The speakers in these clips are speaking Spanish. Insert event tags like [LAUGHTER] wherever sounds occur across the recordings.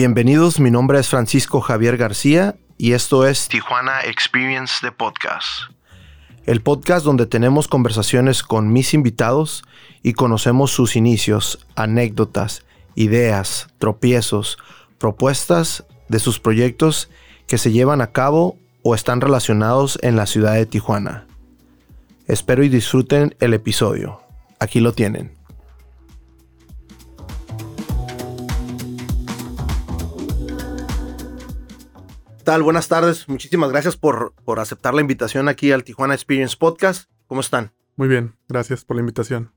Bienvenidos, mi nombre es Francisco Javier García y esto es Tijuana Experience de Podcast. El podcast donde tenemos conversaciones con mis invitados y conocemos sus inicios, anécdotas, ideas, tropiezos, propuestas de sus proyectos que se llevan a cabo o están relacionados en la ciudad de Tijuana. Espero y disfruten el episodio. Aquí lo tienen. tal? Buenas tardes. Muchísimas gracias por, por aceptar la invitación aquí al Tijuana Experience Podcast. ¿Cómo están? Muy bien, gracias por la invitación.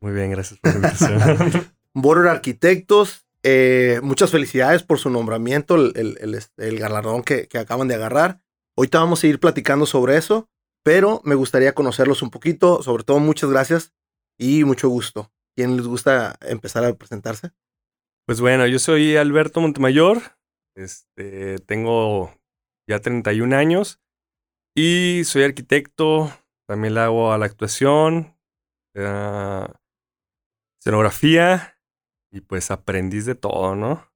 Muy bien, gracias por la invitación. [LAUGHS] Border Arquitectos, eh, muchas felicidades por su nombramiento, el, el, el, galardón que, que, acaban de agarrar. Ahorita vamos a ir platicando sobre eso, pero me gustaría conocerlos un poquito. Sobre todo, muchas gracias y mucho gusto. ¿Quién les gusta empezar a presentarse? Pues bueno, yo soy Alberto Montemayor, este, tengo ya 31 años y soy arquitecto, también le hago a la actuación, a escenografía y pues aprendiz de todo, ¿no?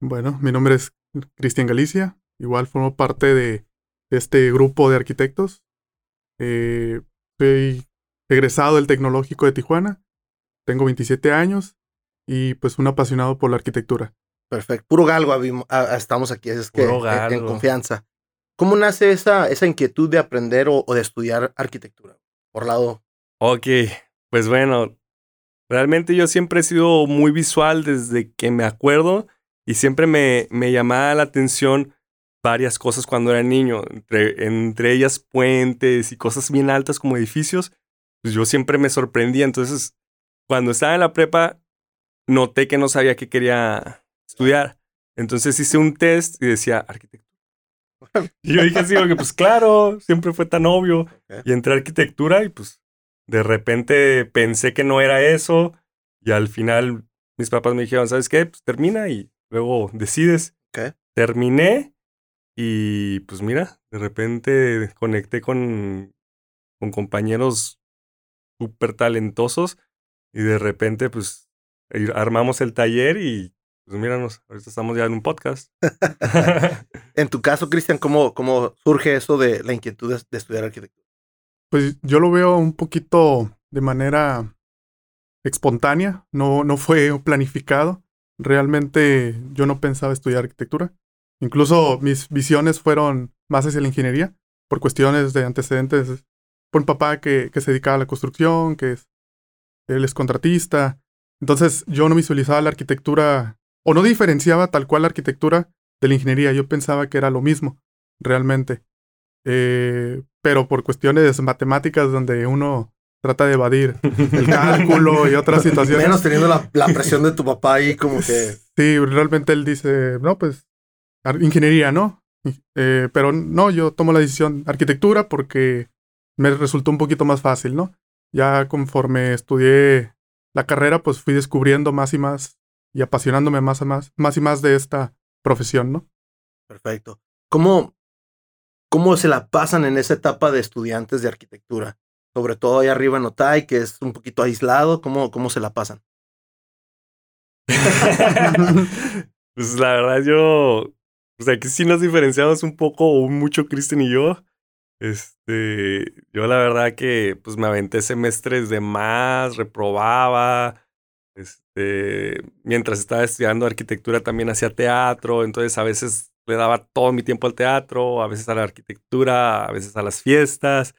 Bueno, mi nombre es Cristian Galicia, igual formo parte de, este grupo de arquitectos. Eh, soy egresado del Tecnológico de Tijuana, tengo 27 años y pues un apasionado por la arquitectura. Perfecto. Puro galgo estamos aquí, es que en confianza. ¿Cómo nace esa, esa inquietud de aprender o, de estudiar arquitectura? Por lado. Ok, pues bueno, realmente yo siempre he sido muy visual desde que me acuerdo y siempre me, me llamaba la atención varias cosas cuando era niño, entre, entre ellas puentes y cosas bien altas como edificios. Pues yo siempre me sorprendía. Entonces, cuando estaba en la prepa, noté que no sabía qué quería estudiar. Entonces hice un test y decía arquitectura. [LAUGHS] Y yo dije así, pues claro, siempre fue tan obvio. Y entré a arquitectura y pues de repente pensé que no era eso. Y al final mis papás me dijeron, ¿sabes qué? Pues termina y luego decides. Terminé y pues mira, de repente conecté con, con compañeros súper talentosos y de repente pues armamos el taller y pues míranos, ahorita estamos ya en un podcast. [LAUGHS] en tu caso, Cristian, ¿cómo, ¿cómo surge eso de la inquietud de, estudiar arquitectura? Pues yo lo veo un poquito de manera espontánea, no, no fue [LAUGHS] planificado. Realmente yo no pensaba estudiar arquitectura. Incluso mis visiones fueron más hacia la ingeniería, por cuestiones de antecedentes. Por un papá que, que se dedicaba a la construcción, que es, él es contratista. Entonces yo no visualizaba la arquitectura o no diferenciaba tal cual la arquitectura de la ingeniería. Yo pensaba que era lo mismo, realmente. Eh, pero por cuestiones matemáticas donde uno trata de evadir el [LAUGHS] cálculo y otras situaciones. Menos teniendo la, [LAUGHS] presión de tu papá ahí como que... Sí, realmente él dice, no, pues ingeniería, ¿no? Eh, pero no, yo tomo la decisión arquitectura porque me resultó un poquito más fácil, ¿no? Ya conforme estudié la carrera, pues fui descubriendo más y más y apasionándome más, y más, más y más de esta profesión, ¿no? Perfecto. ¿Cómo, ¿Cómo se la pasan en esa etapa de estudiantes de arquitectura? Sobre todo ahí arriba en Otay, que es un poquito aislado, ¿cómo, cómo se la pasan? [LAUGHS] pues la verdad yo, o sea, que sí nos diferenciamos un poco o mucho Kristen y yo. Este, yo la verdad que pues me aventé semestres de más, reprobaba, este, mientras estaba estudiando arquitectura también hacía teatro, entonces a veces le daba todo mi tiempo al teatro, a veces a la arquitectura, a veces a las fiestas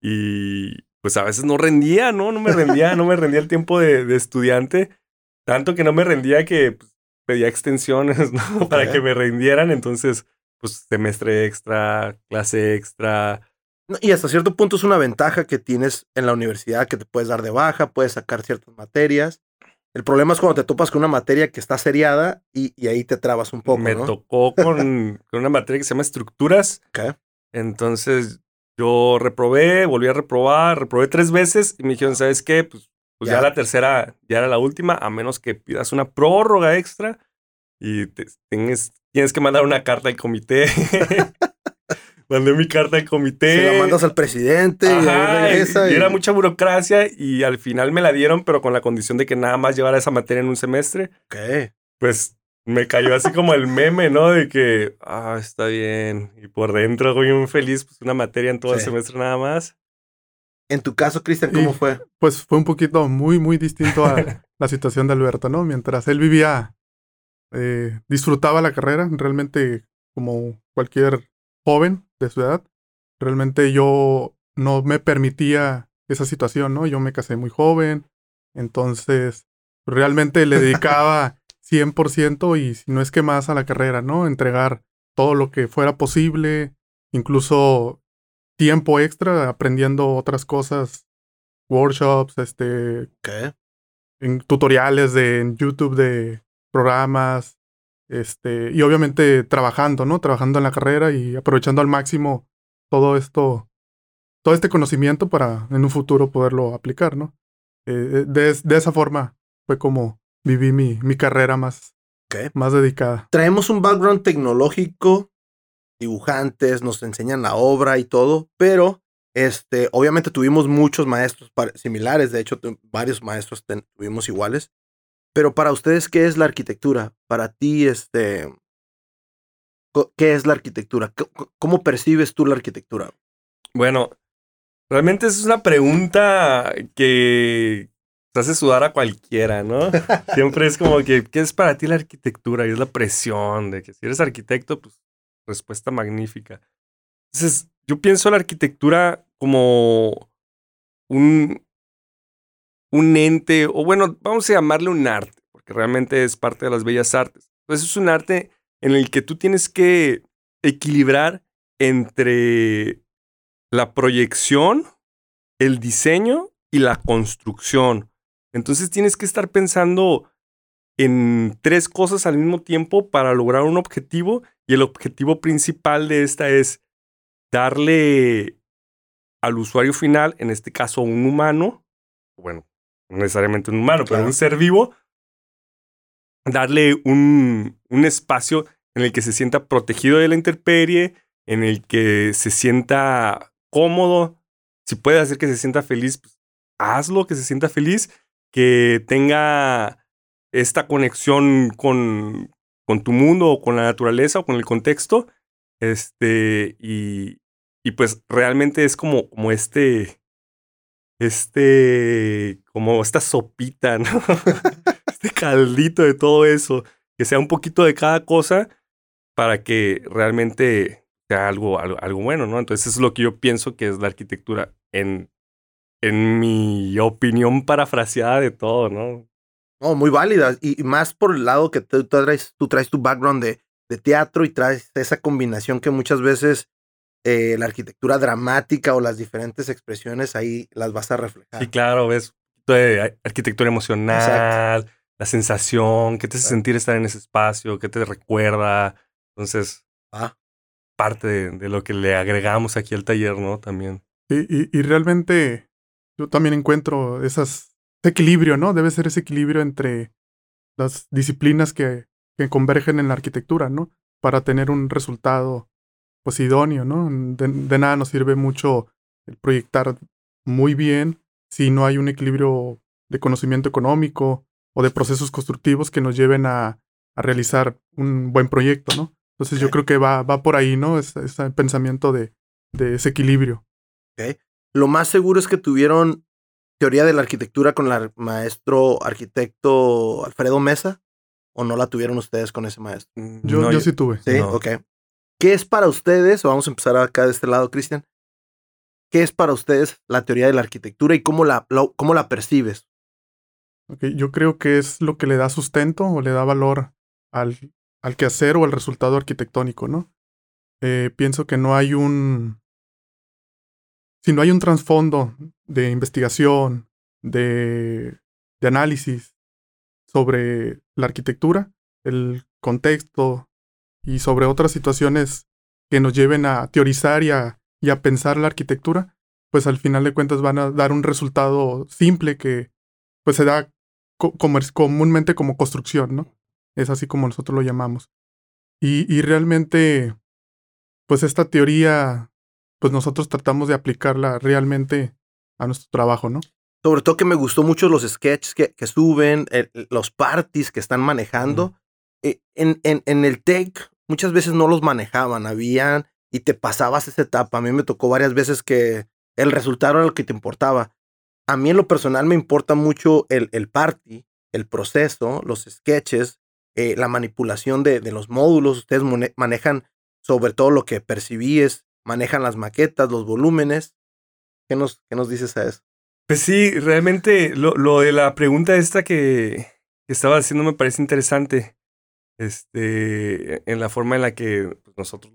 y pues a veces no rendía, ¿no? No me rendía, no me rendía el tiempo de, estudiante, tanto que no me rendía que pues, pedía extensiones, [LAUGHS] ¿no? Para que me rindieran, entonces pues semestre extra, clase extra. Y hasta cierto punto es una ventaja que tienes en la universidad, que te puedes dar de baja, puedes sacar ciertas materias el problema es cuando te topas con una materia que está seriada y, ahí te trabas un poco. Me tocó con, una materia que se llama estructuras. [LAUGHS] Entonces yo reprobé, volví a reprobar, reprobé tres veces y me dijeron, ¿sabes qué? Pues Pues ya. Ya. la tercera ya era la última, a menos que pidas una prórroga extra y te- tienes, tienes que mandar una carta al comité. [LAUGHS] Mandé mi carta al comité. Se la mandas al presidente y Ajá, regresa. y y- era mucha burocracia y al final me la dieron, pero con la condición de que nada más llevara esa materia en un semestre. Ok. Pues me cayó así como el meme, ¿no? De que, ah, está bien. Y por dentro, güey, un feliz, pues una materia en todo el semestre nada más. En tu caso, Cristian, ¿cómo Y- fue? Pues fue un poquito muy, muy distinto a [LAUGHS] la situación de Alberto, ¿no? Mientras él vivía, eh, disfrutaba la carrera, realmente como cualquier joven de su edad, realmente yo no me permitía esa situación, ¿no? Yo me casé muy joven, entonces realmente le dedicaba [LAUGHS] 100% y si no es que más a la carrera, ¿no? Entregar todo lo que fuera posible, incluso tiempo extra aprendiendo otras cosas, workshops, este, Ok. en tutoriales de en YouTube de programas, este, y obviamente trabajando, ¿no? Trabajando en la carrera y aprovechando al máximo todo esto, todo este conocimiento para en un futuro poderlo aplicar, ¿no? Eh, de, de esa forma fue como viví mi, mi carrera más, más dedicada. Traemos un background tecnológico, dibujantes, nos enseñan la obra y todo, pero este, obviamente tuvimos muchos maestros similares, de hecho, varios maestros tuvimos iguales. Pero para ustedes, ¿qué es la arquitectura? Para ti, este, ¿qué es la arquitectura? ¿Cómo percibes tú la arquitectura? Bueno, realmente es una pregunta que te hace sudar a cualquiera, ¿no? Siempre es como que, ¿qué es para ti la arquitectura? Y es la presión de que si eres arquitecto, pues respuesta magnífica. Entonces, yo pienso la arquitectura como un, un ente, o bueno, vamos a llamarle un arte, porque realmente es parte de las bellas artes. Entonces, es un arte en el que tú tienes que equilibrar entre la proyección, el diseño y la construcción. Entonces tienes que estar pensando en tres cosas al mismo tiempo para lograr un objetivo y el objetivo principal de esta es darle al usuario final, en este caso un humano, bueno, no necesariamente un humano, pero un ser vivo, darle un, un espacio en el que se sienta protegido de la intemperie, en el que se sienta cómodo. Si puede hacer que se sienta feliz, pues, hazlo, que se sienta feliz, que tenga esta conexión con, con tu mundo o con la naturaleza o con el contexto. Este, y, y pues realmente es como, como este, este, como esta sopita, ¿no? [LAUGHS] este caldito de todo eso, que sea un poquito de cada cosa para que realmente sea algo, algo, algo bueno, ¿no? Entonces eso es lo que yo pienso que es la arquitectura en, en mi opinión parafraseada de todo, ¿no? No, muy válida. Y, más por el lado que tú, tú traes, tú traes tu background de, de teatro y traes esa combinación que muchas veces eh, la arquitectura dramática o las diferentes expresiones ahí las vas a reflejar. Sí, claro, ves de arquitectura emocional, la sensación, qué te hace Exacto. sentir estar en ese espacio, qué te recuerda. Entonces, Ah, parte de, de lo que le agregamos aquí al taller, ¿no? También. Y, y- y realmente yo también encuentro esas, ese equilibrio, ¿no? Debe ser ese equilibrio entre las disciplinas que, que convergen en la arquitectura, ¿no? Para tener un resultado, pues, idóneo, ¿no? De, de nada nos sirve mucho el proyectar muy bien si no hay un equilibrio de conocimiento económico o de procesos constructivos que nos lleven a, a realizar un buen proyecto, ¿no? Entonces yo creo que va, va por ahí, ¿no? Ese, ese pensamiento de, de ese equilibrio. lo más seguro es que tuvieron teoría de la arquitectura con el maestro arquitecto Alfredo Mesa o no la tuvieron ustedes con ese maestro. Yo, No, yo sí tuve. Sí, No. ok. ¿Qué es para ustedes? Vamos a empezar acá de este lado, Cristian. ¿Qué es para ustedes la teoría de la arquitectura y cómo la, cómo la percibes? Yo creo que es lo que le da sustento o le da valor al, al quehacer o al resultado arquitectónico, ¿no? Eh, pienso que no hay un... Si no hay un trasfondo de investigación, de, de análisis sobre la arquitectura, el contexto y sobre otras situaciones que nos lleven a teorizar y a, y a pensar la arquitectura, pues al final de cuentas van a dar un resultado simple que, pues se da comúnmente como construcción, ¿no? Es así como nosotros lo llamamos. Y, y realmente, pues esta teoría, pues nosotros tratamos de aplicarla realmente a nuestro trabajo, ¿no? Sobre todo que me gustó mucho los sketches que, que suben, los parties que están manejando. En, en, en, el take muchas veces no los manejaban, habían y te pasabas esa etapa. A mí me tocó varias veces que el resultado era lo que te importaba. A mí en lo personal me importa mucho el, el party, el proceso, los sketches, eh, la manipulación de, de, los módulos. Ustedes manejan sobre todo lo que percibíes, manejan las maquetas, los volúmenes. ¿Qué nos, qué nos dices a eso? Pues sí, realmente lo, lo de la pregunta esta que, que estaba haciendo me parece interesante. Este, en la forma en la que pues, nosotros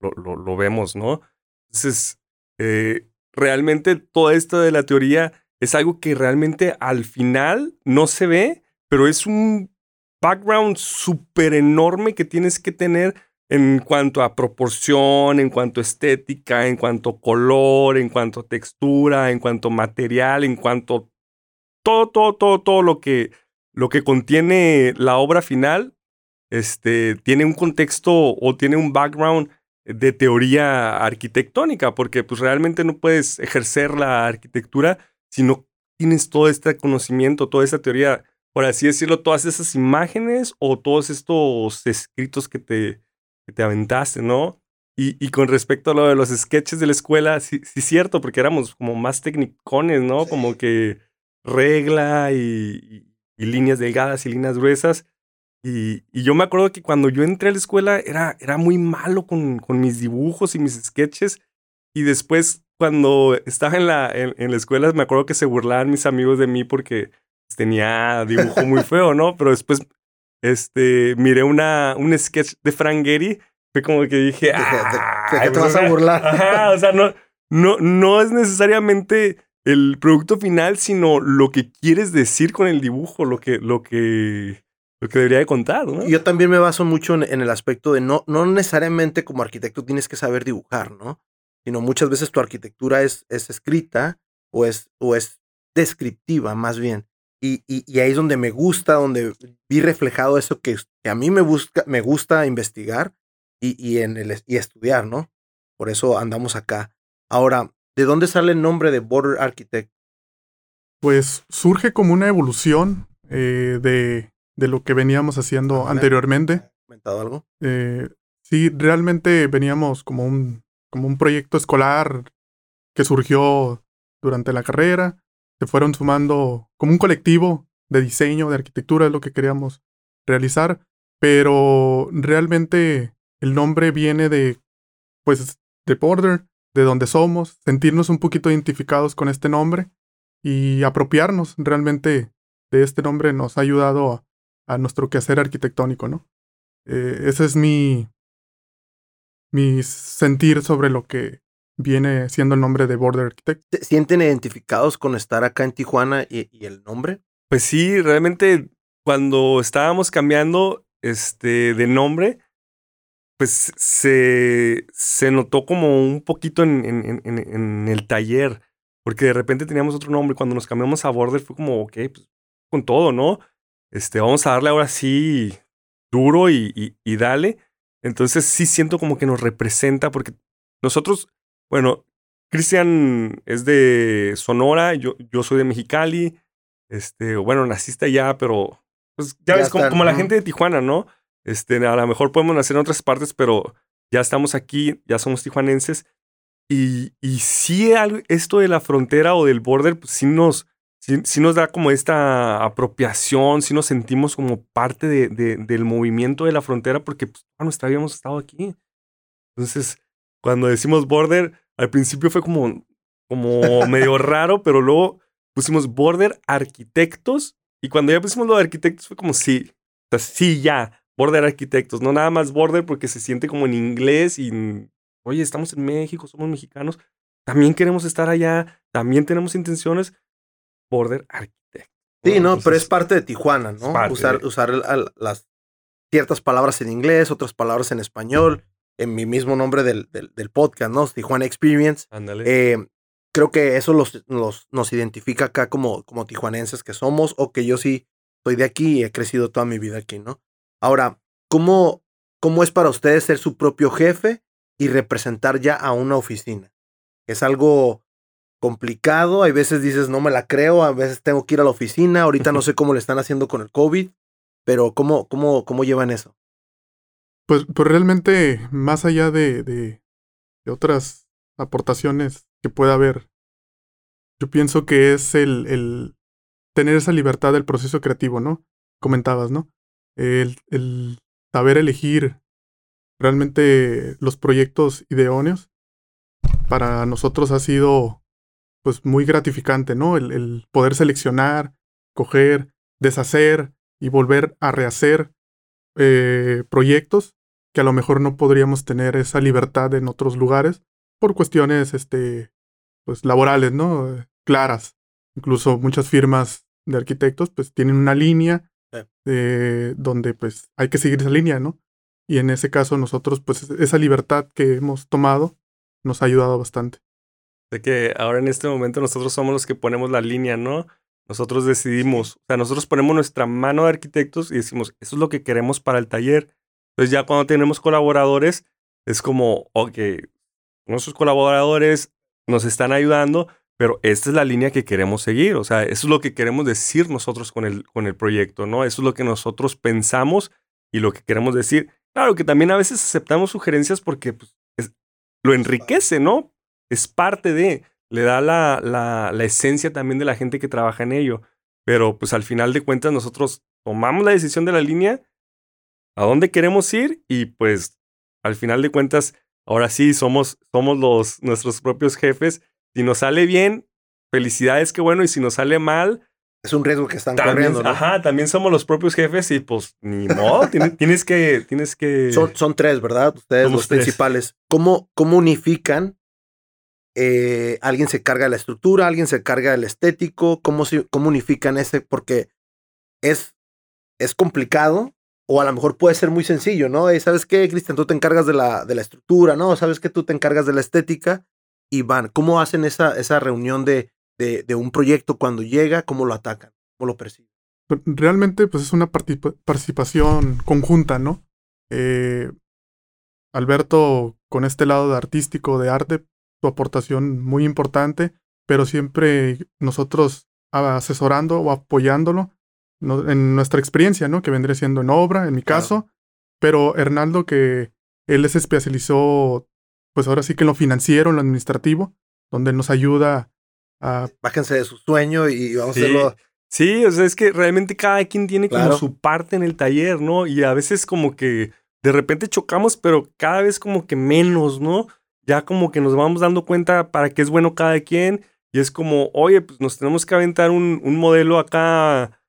lo, lo, vemos, ¿no? Entonces, eh, realmente toda esta de la teoría es algo que realmente al final no se ve, pero es un background súper enorme que tienes que tener en cuanto a proporción, en cuanto a estética, en cuanto a color, en cuanto a textura, en cuanto a material, en cuanto a todo, todo, todo, todo lo que, lo que contiene la obra final, este, tiene un contexto o tiene un background de teoría arquitectónica, porque pues realmente no puedes ejercer la arquitectura si no tienes todo este conocimiento, toda esta teoría, por así decirlo, todas esas imágenes o todos estos escritos que te, que te aventaste, ¿no? Y, y, con respecto a lo de los sketches de la escuela, sí, sí cierto, porque éramos como más técnicones, ¿no? Como que regla y, y, líneas delgadas y líneas gruesas. Y, y, yo me acuerdo que cuando yo entré a la escuela era, era muy malo con, con mis dibujos y mis sketches. Y después, cuando estaba en la, en, la escuela, me acuerdo que se burlaban mis amigos de mí porque tenía dibujo muy [LAUGHS] feo, ¿no? Pero después este, miré una, un sketch de Frank Gehry. Fue como que dije, ah, ¿de, qué te vas a burlar? Ajá, o sea, no, no, no es necesariamente el producto final, sino lo que quieres decir con el dibujo, lo que, lo que, lo que debería de contar, ¿no? Yo también me baso mucho en, el aspecto de no, no necesariamente como arquitecto tienes que saber dibujar, ¿no? Sino muchas veces tu arquitectura es, es escrita o es, o es descriptiva más bien. Y, y, ahí es donde me gusta, donde vi reflejado eso que, que a mí me, busca, me gusta investigar y, y, en el, y estudiar, ¿no? Por eso andamos acá. Ahora, ¿de dónde sale el nombre de Border Architect? Pues surge como una evolución eh, de, de lo que veníamos haciendo anteriormente. ¿Comentado algo? Eh, sí, realmente veníamos como un, como un proyecto escolar que surgió durante la carrera. Se fueron sumando como un colectivo de diseño, de arquitectura, es lo que queríamos realizar. Pero realmente el nombre viene de, pues, de Border, de donde somos, sentirnos un poquito identificados con este nombre y apropiarnos realmente de este nombre nos ha ayudado a, nuestro quehacer arquitectónico, ¿no? Eh, ese es mi, mi sentir sobre lo que viene siendo el nombre de Border Architect. ¿Se sienten identificados con estar acá en Tijuana y, el nombre? Pues sí, realmente cuando estábamos cambiando este, de nombre, pues se, se notó como un poquito en, en, en, en, el taller, porque de repente teníamos otro nombre. Cuando nos cambiamos a Border fue como, ok, pues con todo, ¿no? Este, vamos a darle ahora sí duro y, y, dale. Entonces sí siento como que nos representa porque nosotros, bueno, Cristian es de Sonora, yo, yo soy de Mexicali, este, bueno, naciste allá, pero pues ya, ves, como, la gente de Tijuana, ¿no? Este, a lo mejor podemos nacer en otras partes, pero ya estamos aquí, ya somos tijuanenses. Y, y sí, esto de la frontera o del border, pues sí nos, sí, nos da como esta apropiación, sí nos sentimos como parte de, del movimiento de la frontera porque pues, vida hemos estado aquí. Entonces, cuando decimos border, al principio fue como, como medio [LAUGHS] raro, pero luego pusimos border arquitectos y cuando ya pusimos lo de arquitectos fue como sí, o sea, sí, ya, border arquitectos, no nada más border porque se siente como en inglés y, oye, estamos en México, somos mexicanos, también queremos estar allá, también tenemos intenciones, Border Architect. Sí, no, pero es parte de Tijuana, ¿no? Usar, usar las ciertas palabras en inglés, otras palabras en español, en mi mismo nombre del, del, podcast, ¿no? Tijuana Experience. Ándale. Eh, creo que eso los, nos identifica acá como, como tijuanenses que somos o que yo sí soy de aquí y he crecido toda mi vida aquí, ¿no? Ahora, ¿cómo, cómo es para ustedes ser su propio jefe y representar ya a una oficina? Es algo complicado, hay veces dices no me la creo, a veces tengo que ir a la oficina, ahorita no sé cómo le están haciendo con el COVID, pero ¿cómo, cómo, cómo llevan eso? Pues, pues realmente, más allá de, de, de otras aportaciones que pueda haber. Yo pienso que es el, el tener esa libertad del proceso creativo, ¿no? Comentabas, ¿no? El, el saber elegir realmente los proyectos ideóneos para nosotros ha sido pues muy gratificante, ¿no? El, el, poder seleccionar, coger, deshacer y volver a rehacer eh, proyectos que a lo mejor no podríamos tener esa libertad en otros lugares por cuestiones este, pues, laborales, ¿no? Claras. Incluso muchas firmas de arquitectos pues tienen una línea eh, donde pues hay que seguir esa línea, ¿no? Y en ese caso nosotros pues esa libertad que hemos tomado nos ha ayudado bastante. De que ahora en este momento nosotros somos los que ponemos la línea, ¿no? Nosotros decidimos, o sea, nosotros ponemos nuestra mano de arquitectos y decimos, eso es lo que queremos para el taller. Entonces ya cuando tenemos colaboradores, es como, ok, nuestros colaboradores nos están ayudando, pero esta es la línea que queremos seguir, o sea, eso es lo que queremos decir nosotros con el, con el proyecto, ¿no? Eso es lo que nosotros pensamos y lo que queremos decir. Claro que también a veces aceptamos sugerencias porque pues, lo enriquece, ¿no? Es parte de, le da la, la, la esencia también de la gente que trabaja en ello, pero pues al final de cuentas nosotros tomamos la decisión de la línea, a dónde queremos ir y pues al final de cuentas ahora sí somos, somos los, nuestros propios jefes. Si nos sale bien, felicidades, qué bueno. Y si nos sale mal, es un riesgo que están corriendo. ¿no? Ajá, también somos los propios jefes y pues ni modo, [LAUGHS] tienes, que, tienes que. Son, son tres, ¿verdad? Ustedes los principales. ¿Cómo, ¿Cómo unifican? Eh, alguien se carga de la estructura, alguien se carga del estético. ¿Cómo, se, cómo unifican ese? Porque es, es complicado o a lo mejor puede ser muy sencillo, ¿no? ¿Sabes qué, Cristian? Tú te encargas de la, de la estructura, ¿no? ¿Sabes qué? Tú te encargas de la estética y van. ¿Cómo hacen esa, esa reunión de, de, de un proyecto cuando llega? ¿Cómo lo atacan? ¿Cómo lo perciben? Pues, realmente, pues es una participación conjunta, ¿no? Eh, Alberto, con este lado de artístico, de arte, su aportación muy importante, pero siempre nosotros asesorando o apoyándolo en nuestra experiencia, ¿no? Que vendría siendo en obra, en mi caso, pero Hernaldo que él se especializó, pues ahora sí que en lo financiero, en lo administrativo, donde nos ayuda a... Bájense de su sueño y vamos a hacerlo... Sí, o sea, es que realmente cada quien tiene como su parte en el taller, ¿no? Y a veces como que de repente chocamos, pero cada vez como que menos, ¿no? Ya como que nos vamos dando cuenta para qué es bueno cada quien. Y es como, oye, pues nos tenemos que aventar un, un modelo acá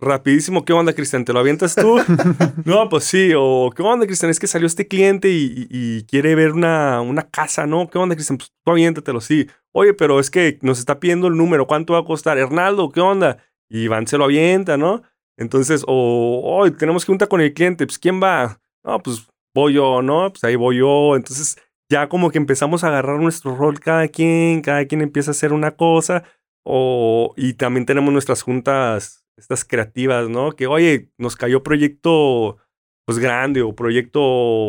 rapidísimo, ¿qué onda, Cristian? ¿Te lo avientas tú? [LAUGHS] no, pues sí, o ¿qué onda, Cristian? Es que salió este cliente y, quiere ver una, una, casa, ¿no? ¿Qué onda, Cristian? Pues tú aviéntatelo, sí. Oye, pero es que nos está pidiendo el número, ¿cuánto va a costar? Hernaldo, ¿qué onda? Y Iván se lo avienta, ¿no? Entonces, o, tenemos que juntar con el cliente, pues ¿quién va? No, pues voy yo, ¿no? Pues ahí voy yo. Entonces, ya como que empezamos a agarrar nuestro rol cada quien, cada quien empieza a hacer una cosa, o, y también tenemos nuestras juntas estas creativas, ¿no? Que, oye, nos cayó proyecto pues grande o proyecto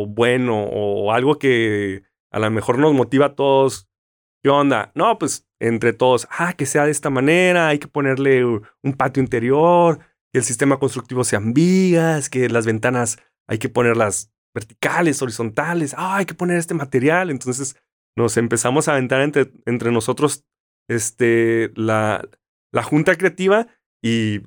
bueno o algo que a lo mejor nos motiva a todos. ¿Qué onda? No, pues entre todos, ah, que sea de esta manera, hay que ponerle un patio interior, que el sistema constructivo sean vigas, que las ventanas hay que ponerlas verticales, horizontales, hay que poner este material. Entonces nos empezamos a aventar entre, entre nosotros este, la, la junta creativa y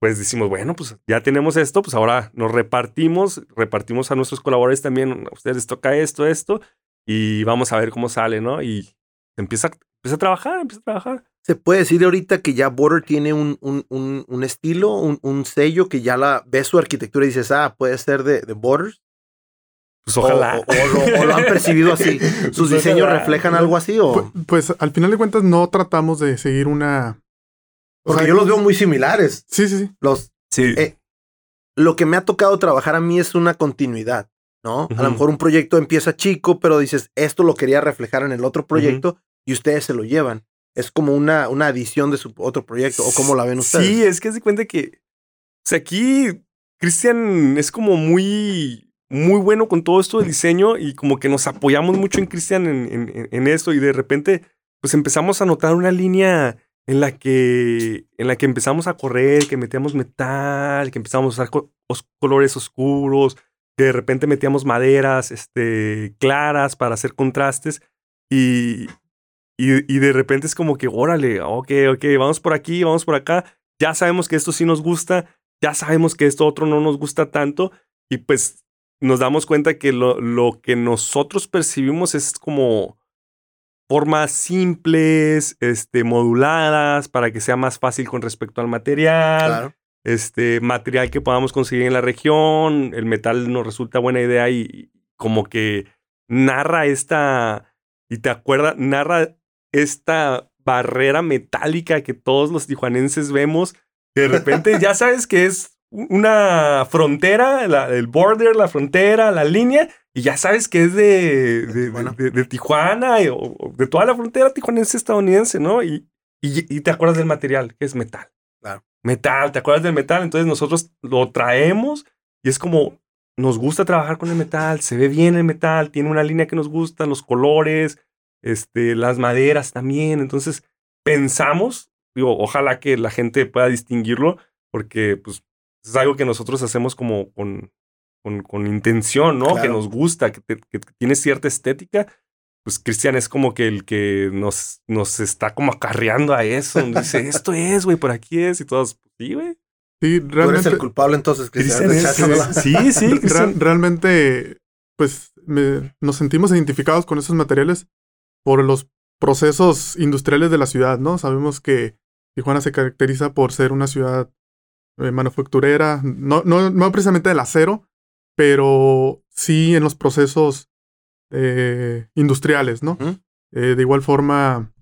pues decimos, bueno, pues ya tenemos esto, pues ahora nos repartimos, repartimos a nuestros colaboradores también, a ustedes les toca esto, esto, y vamos a ver cómo sale, ¿no? Y empieza, empieza a trabajar, empieza a trabajar. Se puede decir ahorita que ya Border tiene un, un, un, un estilo, un, sello que ya la ves su arquitectura y dices, ah, puede ser de, de Borders. Pues ojalá. O, lo, han percibido así. [LAUGHS] ¿Sus pues diseños reflejan algo así? O? Pues, pues, al final de cuentas no tratamos de seguir una, porque yo los veo muy similares. Sí, sí, sí. Los, sí. Eh, lo que me ha tocado trabajar a mí es una continuidad, ¿no? A lo mejor un proyecto empieza chico, pero dices, esto lo quería reflejar en el otro proyecto. y ustedes se lo llevan. Es como una, una adición de su otro proyecto, o cómo la ven ustedes. Sí, es que se cuenta que. O sea, aquí Cristian es como muy, muy bueno con todo esto del diseño y como que nos apoyamos mucho en Cristian en, en, esto y de repente, pues empezamos a notar una línea en la que, en la que empezamos a correr, que metíamos metal, que empezamos a usar colores oscuros, que de repente metíamos maderas este, claras para hacer contrastes y, y, de repente es como que, órale, ok, ok, vamos por aquí, vamos por acá, ya sabemos que esto sí nos gusta, ya sabemos que esto otro no nos gusta tanto y pues nos damos cuenta que lo, lo que nosotros percibimos es como formas simples, este, moduladas, para que sea más fácil con respecto al material. Este, material que podamos conseguir en la región. El metal nos resulta buena idea y, como que narra esta. Y te acuerdas, narra esta barrera metálica que todos los tijuanenses vemos. Que de repente [LAUGHS] ya sabes que es una frontera, el border, la frontera, la línea, y ya sabes que es de, de, Tijuana o de toda la frontera tijuanense estadounidense, ¿no? Y, y, te acuerdas del material, que es metal. Claro. Metal, te acuerdas del metal, entonces nosotros lo traemos y es como, nos gusta trabajar con el metal, se ve bien el metal, tiene una línea que nos gusta, los colores, este, las maderas también, entonces pensamos, digo, ojalá que la gente pueda distinguirlo, porque pues es algo que nosotros hacemos como con, con, intención, ¿no? Que nos gusta, que, tiene cierta estética. Pues Cristian es como que el que nos, nos está como acarreando a eso. dice, [LAUGHS] esto es, güey, por aquí es. Y todos, pues, sí, güey. Sí, realmente. Tú eres el culpable entonces, Cristian. sí, sí. realmente, pues nos sentimos identificados con esos materiales por los procesos industriales de la ciudad, ¿no? Sabemos que Tijuana se caracteriza por ser una ciudad eh, manufacturera, no, no, no precisamente del acero, pero sí en los procesos eh, industriales, ¿no? Eh, de igual forma,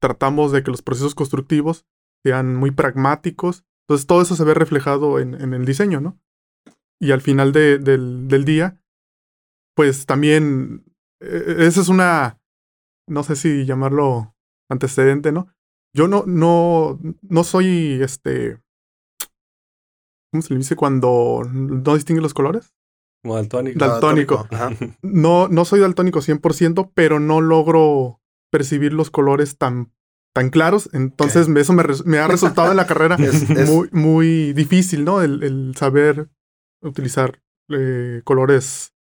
tratamos de que los procesos constructivos sean muy pragmáticos. Entonces, todo eso se ve reflejado en, el diseño, ¿no? Y al final del, día, pues también, e, e, esa es una, no sé si llamarlo antecedente, ¿no? Yo no, no, no soy este ¿Cómo se le dice cuando no distingue los colores? Como daltónico. Daltónico. No, no soy daltónico 100%, pero no logro percibir los colores tan, tan claros. Entonces, eso me, ha resultado en la carrera [LAUGHS] Muy, muy difícil, ¿no? El, saber utilizar eh, colores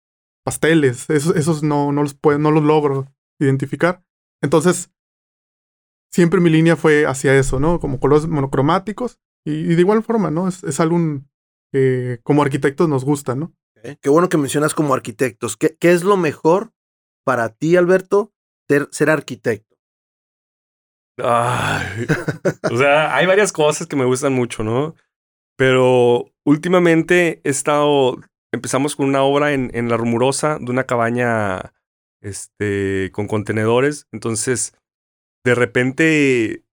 pasteles. Esos, esos no, no, los puedo, no los logro identificar. Entonces, siempre mi línea fue hacia eso, ¿no? Como colores monocromáticos y, de igual forma, ¿no? Es, es algo que como arquitectos nos gusta, ¿no? Qué bueno que mencionas como arquitectos. ¿Qué, ¿Qué, es lo mejor para ti, Alberto, ser, ser arquitecto? o sea, hay varias cosas que me gustan mucho, ¿no? Pero últimamente he estado, empezamos con una obra en, en La Rumorosa de una cabaña este, con contenedores. Entonces, de repente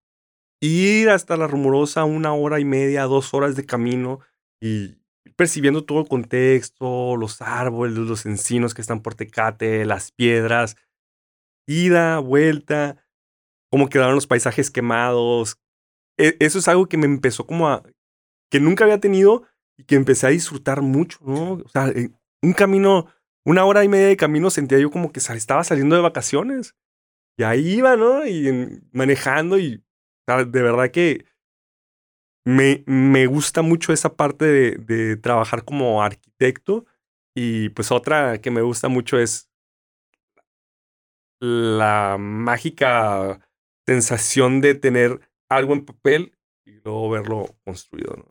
ir hasta la rumorosa una hora y media, dos horas de camino y percibiendo todo el contexto, los árboles, los encinos que están por Tecate, las piedras, ida, vuelta, cómo quedaron los paisajes quemados. E, eso es algo que me empezó como a... que nunca había tenido y que empecé a disfrutar mucho, ¿no? O sea, un camino, una hora y media de camino sentía yo como que estaba saliendo de vacaciones. Y ahí iba, ¿no? Y manejando y de verdad que me, me gusta mucho esa parte de, de, trabajar como arquitecto. Y pues otra que me gusta mucho es la mágica sensación de tener algo en papel y luego verlo construido. ¿no?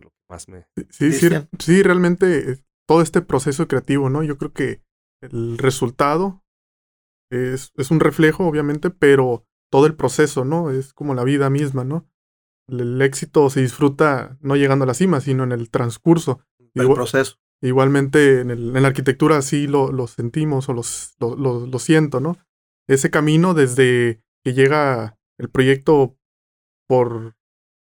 lo que más me... Sí, sí, sí, realmente todo este proceso creativo, ¿no? Yo creo que el resultado es, es un reflejo, obviamente, pero todo el proceso, ¿no? Es como la vida misma, ¿no? El, éxito se disfruta no llegando a la cima, sino en el transcurso. El proceso. Igualmente en, la arquitectura así lo, sentimos o los, lo, siento, ¿no? Ese camino desde que llega el proyecto por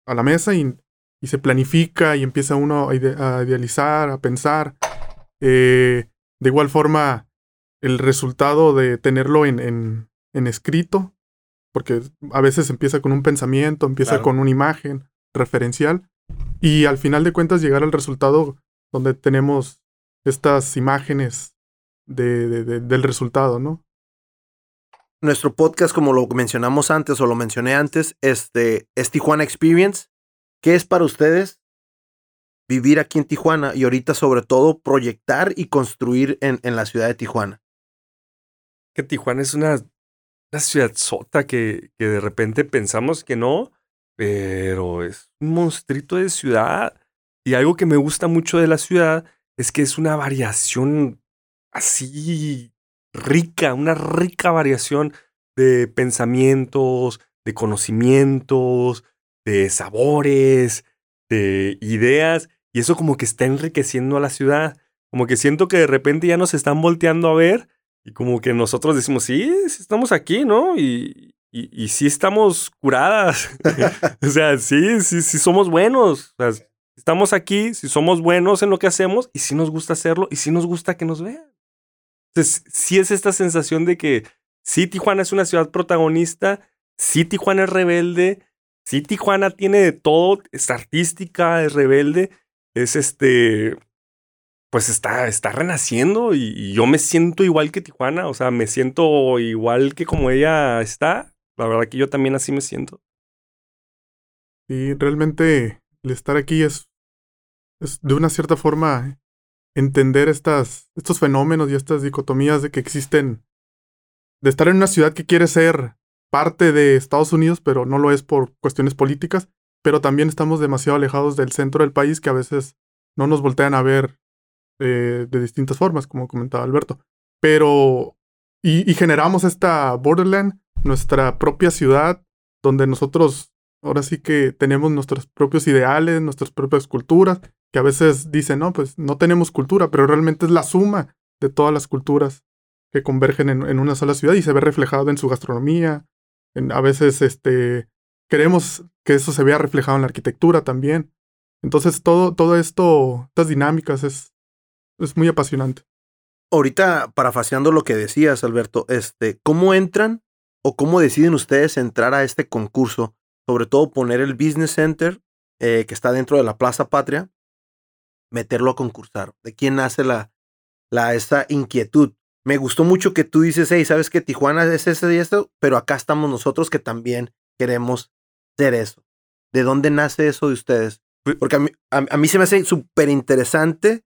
a la mesa y, se planifica y empieza uno a, idealizar, a pensar. Eh, de igual forma, el resultado de tenerlo en, en escrito porque a veces empieza con un pensamiento, empieza con una imagen referencial y al final de cuentas llegar al resultado donde tenemos estas imágenes de, del resultado, ¿no? Nuestro podcast, como lo mencionamos antes o lo mencioné antes, este, es Tijuana Experience. ¿Qué es para ustedes vivir aquí en Tijuana y ahorita sobre todo proyectar y construir en, en la ciudad de Tijuana? Que Tijuana es una, una ciudad sota que, que de repente pensamos que no, pero es un monstruito de ciudad. Y algo que me gusta mucho de la ciudad es que es una variación así rica, una rica variación de pensamientos, de conocimientos, de sabores, de ideas. Y eso como que está enriqueciendo a la ciudad. Como que siento que de repente ya nos están volteando a ver y como que nosotros decimos, sí, sí estamos aquí, ¿no? Y, y, sí estamos curadas. [LAUGHS] o sea, sí, sí, sí somos buenos. O sea, estamos aquí, si somos buenos en lo que hacemos y si nos gusta hacerlo y si nos gusta que nos vean. Entonces, sí es esta sensación de que sí, Tijuana es una ciudad protagonista, sí, Tijuana es rebelde, sí, Tijuana tiene de todo, es artística, es rebelde, es este, pues está, está renaciendo y, yo me siento igual que Tijuana, o sea, me siento igual que como ella está, la verdad que yo también así me siento. Y realmente el estar aquí es, es de una cierta forma entender estas, estos fenómenos y estas dicotomías de que existen, de estar en una ciudad que quiere ser parte de Estados Unidos, pero no lo es por cuestiones políticas, pero también estamos demasiado alejados del centro del país que a veces no nos voltean a ver eh, de distintas formas, como comentaba Alberto. Pero, y, generamos esta borderland nuestra propia ciudad, donde nosotros ahora sí que tenemos nuestros propios ideales, nuestras propias culturas, que a veces dicen, no, pues no tenemos cultura, pero realmente es la suma de todas las culturas que convergen en, una sola ciudad y se ve reflejado en su gastronomía. En, a veces este, queremos que eso se vea reflejado en la arquitectura también. Entonces todo, todo esto, estas dinámicas es, es muy apasionante. Ahorita, parafaseando lo que decías, Alberto, este, ¿cómo entran o cómo deciden ustedes entrar a este concurso? Sobre todo poner el Business Center eh, que está dentro de la Plaza Patria, meterlo a concursar. ¿De quién nace la, la, esta inquietud? Me gustó mucho que tú dices, hey, sabes que Tijuana es ese y esto, pero acá estamos nosotros que también queremos ser eso. ¿De dónde nace eso de ustedes? Pues Porque a mí, a mí se me hace súper interesante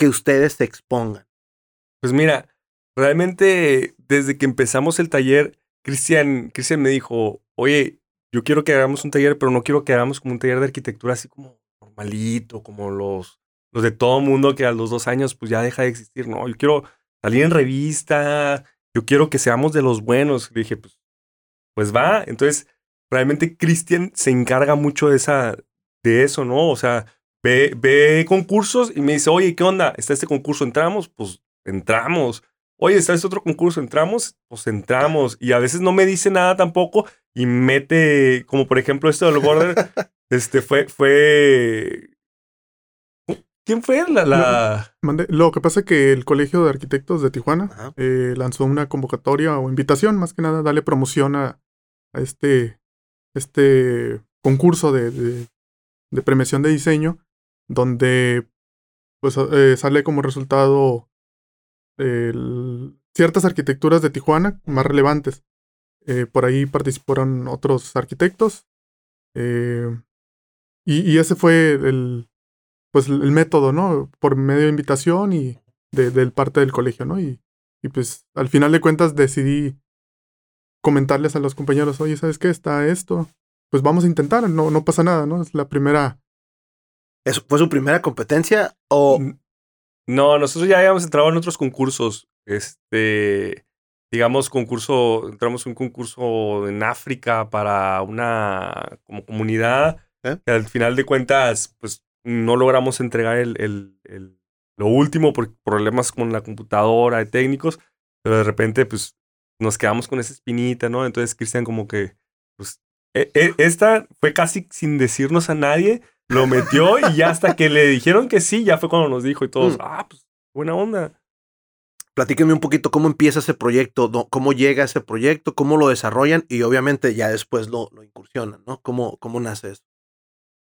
que ustedes se expongan. Pues mira, realmente desde que empezamos el taller, Cristian, me dijo, oye, yo quiero que hagamos un taller, pero no quiero que hagamos como un taller de arquitectura así como normalito, como los, los de todo mundo que a los dos años pues ya deja de existir, ¿no? Yo quiero salir en revista, yo quiero que seamos de los buenos. Le dije, pues, pues va. Entonces, realmente Cristian se encarga mucho de, esa, de eso, ¿no? O sea, ve, ve concursos y me dice, oye, ¿qué onda? ¿Está este concurso? ¿Entramos? Pues entramos oye, ¿está este otro concurso? ¿Entramos? Pues entramos. Y a veces no me dice nada tampoco y mete, como por ejemplo esto del border, [LAUGHS] este fue, fue... ¿Quién fue la...? la... Lo que pasa es que el Colegio de Arquitectos de Tijuana eh, lanzó una convocatoria o invitación, más que nada, darle promoción a, a este, este concurso de, de, premiación de diseño, donde pues eh, sale como resultado ciertas arquitecturas de Tijuana más relevantes. Eh, por ahí participaron otros arquitectos. Eh, y, ese fue el, pues, el método, ¿no? Por medio de invitación y de, parte del colegio, ¿no? Y, y pues al final de cuentas decidí comentarles a los compañeros, oye, ¿sabes qué? Está esto. Pues vamos a intentar, no, no pasa nada, ¿no? Es la primera. ¿Eso fue su primera competencia o, no, nosotros ya habíamos entrado en otros concursos. Este, digamos, concurso, entramos en un concurso en África para una como comunidad. ¿Eh? Que al final de cuentas, pues no logramos entregar el, el, lo último por problemas con la computadora de técnicos, pero de repente, pues nos quedamos con esa espinita, ¿no? Entonces, Cristian, como que, pues, e, e, esta fue casi sin decirnos a nadie, lo metió y ya hasta que le dijeron que sí, ya fue cuando nos dijo y todos, mm. ah, pues buena onda. Platíquenme un poquito cómo empieza ese proyecto, cómo llega ese proyecto, cómo lo desarrollan y obviamente ya después lo, lo incursionan, ¿no? ¿Cómo, ¿Cómo nace eso?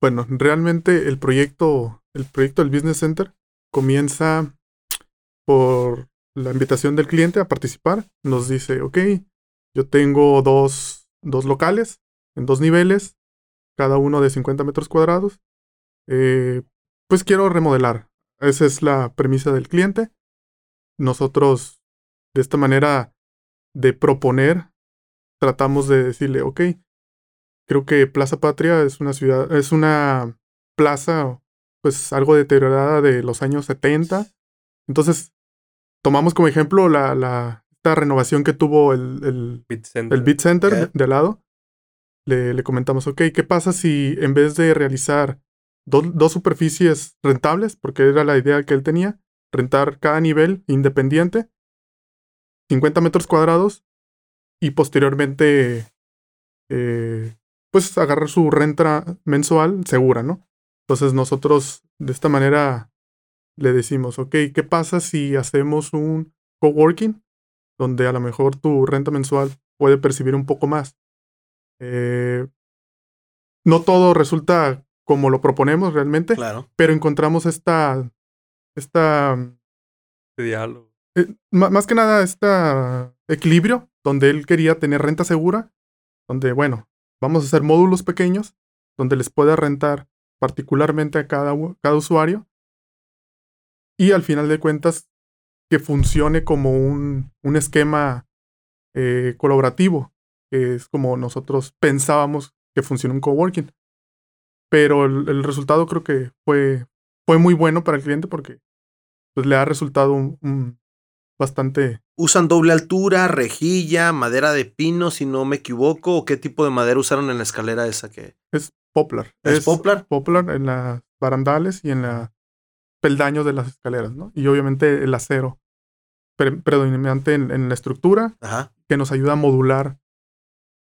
Bueno, realmente el proyecto, el proyecto del Business Center comienza por la invitación del cliente a participar. Nos dice, ok, yo tengo dos, dos locales en dos niveles, cada uno de 50 metros cuadrados. Eh, pues quiero remodelar. Esa es la premisa del cliente. Nosotros, de esta manera de proponer, tratamos de decirle, ok, creo que Plaza Patria es una ciudad, es una plaza, pues algo deteriorada de los años 70. Entonces, tomamos como ejemplo la, la esta renovación que tuvo el, el Beat Center, el Beat Center de, al lado. Le, le, comentamos, ok, ¿qué pasa si en vez de realizar dos superficies rentables, porque era la idea que él tenía, rentar cada nivel independiente, 50 metros cuadrados, y posteriormente, eh, pues agarrar su renta mensual segura, ¿no? Entonces nosotros de esta manera le decimos, ok, ¿qué pasa si hacemos un coworking donde a lo mejor tu renta mensual puede percibir un poco más? Eh, no todo resulta como lo proponemos realmente, claro. pero encontramos esta, esta este diálogo. Eh, más que nada, este equilibrio donde él quería tener renta segura, donde, bueno, vamos a hacer módulos pequeños donde les pueda rentar particularmente a cada, cada usuario y al final de cuentas que funcione como un, un esquema eh, colaborativo, que es como nosotros pensábamos que funciona un coworking. Pero el, resultado creo que fue, fue muy bueno para el cliente porque pues, le ha resultado un, bastante... ¿Usan doble altura, rejilla, madera de pino, si no me equivoco? ¿O qué tipo de madera usaron en la escalera esa que...? Es poplar. ¿Es, poplar? Poplar en las barandales y en la peldaño de las escaleras, ¿no? Y obviamente el acero predominante en, la estructura que nos ayuda a modular,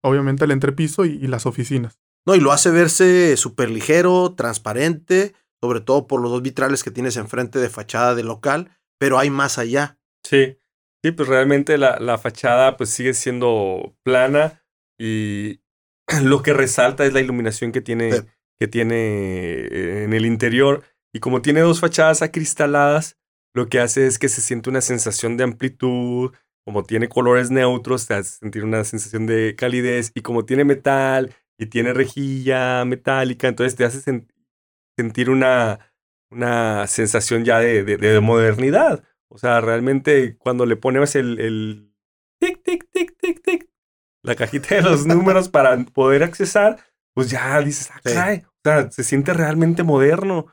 obviamente, el entrepiso y, las oficinas. No, y lo hace verse súper ligero, transparente, sobre todo por los dos vitrales que tienes enfrente de fachada del local, pero hay más allá. Sí, sí, pues realmente la, la fachada pues sigue siendo plana y [CLEARS THROAT] lo que resalta es la iluminación que tiene, que tiene eh, en el interior. Y como tiene dos fachadas acristaladas, lo que hace es que se siente una sensación de amplitud, como tiene colores neutros, te hace sentir una sensación de calidez, y como tiene metal y tiene rejilla metálica, entonces te hace sentir una, una sensación ya de, de, modernidad. O sea, realmente cuando le ponemos el, el tic, tic, tic, tic, tic, la cajita de los números para poder accesar, pues ya dices, ah, O sea, se siente realmente moderno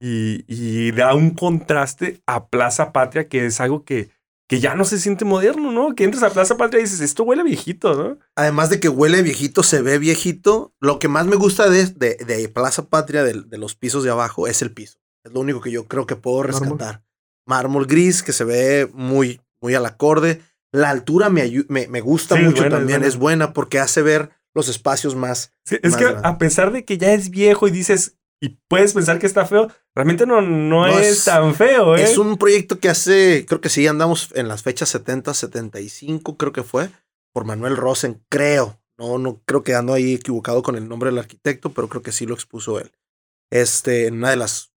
y, da un contraste a Plaza Patria, que es algo que, que ya no se siente moderno, ¿no? Que entras a Plaza Patria y dices, esto huele viejito, ¿no? Además de que huele viejito, se ve viejito. Lo que más me gusta de, de, Plaza Patria, de, los pisos de abajo, es el piso. Es lo único que yo creo que puedo rescatar. Mármol, gris, que se ve muy, muy al acorde. La altura me, me, gusta mucho también, es buena. porque hace ver los espacios más. es que a pesar de que ya es viejo y dices, y puedes pensar que está feo, realmente no, no, es, tan feo, ¿eh? Es un proyecto que hace, creo que sí, andamos en las fechas 70, 75, creo que fue, por Manuel Rosen, creo. No, no creo que ando ahí equivocado con el nombre del arquitecto, pero creo que sí lo expuso él. Este, en una de las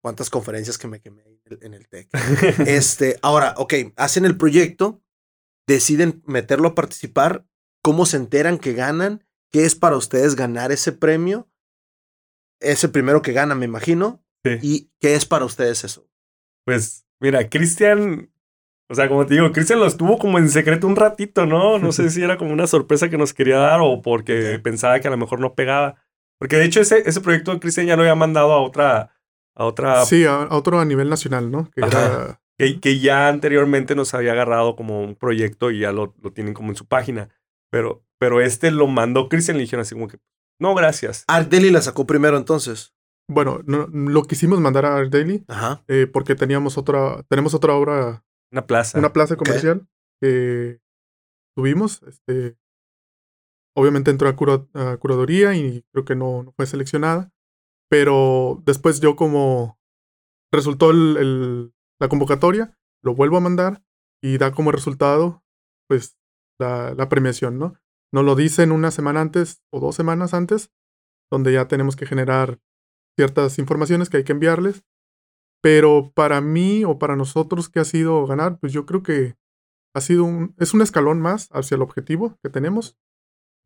cuantas conferencias que me quemé en el TEC. [LAUGHS] este, ahora, ok, hacen el proyecto, deciden meterlo a participar, ¿cómo se enteran que ganan? ¿Qué es para ustedes ganar ese premio? Es el primero que gana, me imagino. ¿Y qué es para ustedes eso? Pues, mira, Cristian, o sea, como te digo, Cristian lo estuvo como en secreto un ratito, ¿no? No sé [LAUGHS] si era como una sorpresa que nos quería dar o porque pensaba que a lo mejor no pegaba. Porque de hecho ese, ese proyecto Cristian ya lo había mandado a otra... A otra... Sí, a, otro a nivel nacional, ¿no? Que, que, ya anteriormente nos había agarrado como un proyecto y ya lo, lo tienen como en su página. Pero, pero este lo mandó Cristian y le dijeron así como que, no, gracias. Art Daily la sacó primero entonces. Bueno, no, lo quisimos mandar a Art Daily Ajá. Eh, porque teníamos otra, tenemos otra obra. Una plaza. Una plaza comercial que tuvimos. Este, obviamente entró a, curaduría y creo que no, fue seleccionada. Pero después yo como resultó el, la convocatoria, lo vuelvo a mandar y da como resultado, pues, la, la premiación, ¿no? Nos lo dicen una semana antes o dos semanas antes, donde ya tenemos que generar ciertas informaciones que hay que enviarles. Pero para mí o para nosotros que ha sido ganar, pues yo creo que ha sido un, es un escalón más hacia el objetivo que tenemos.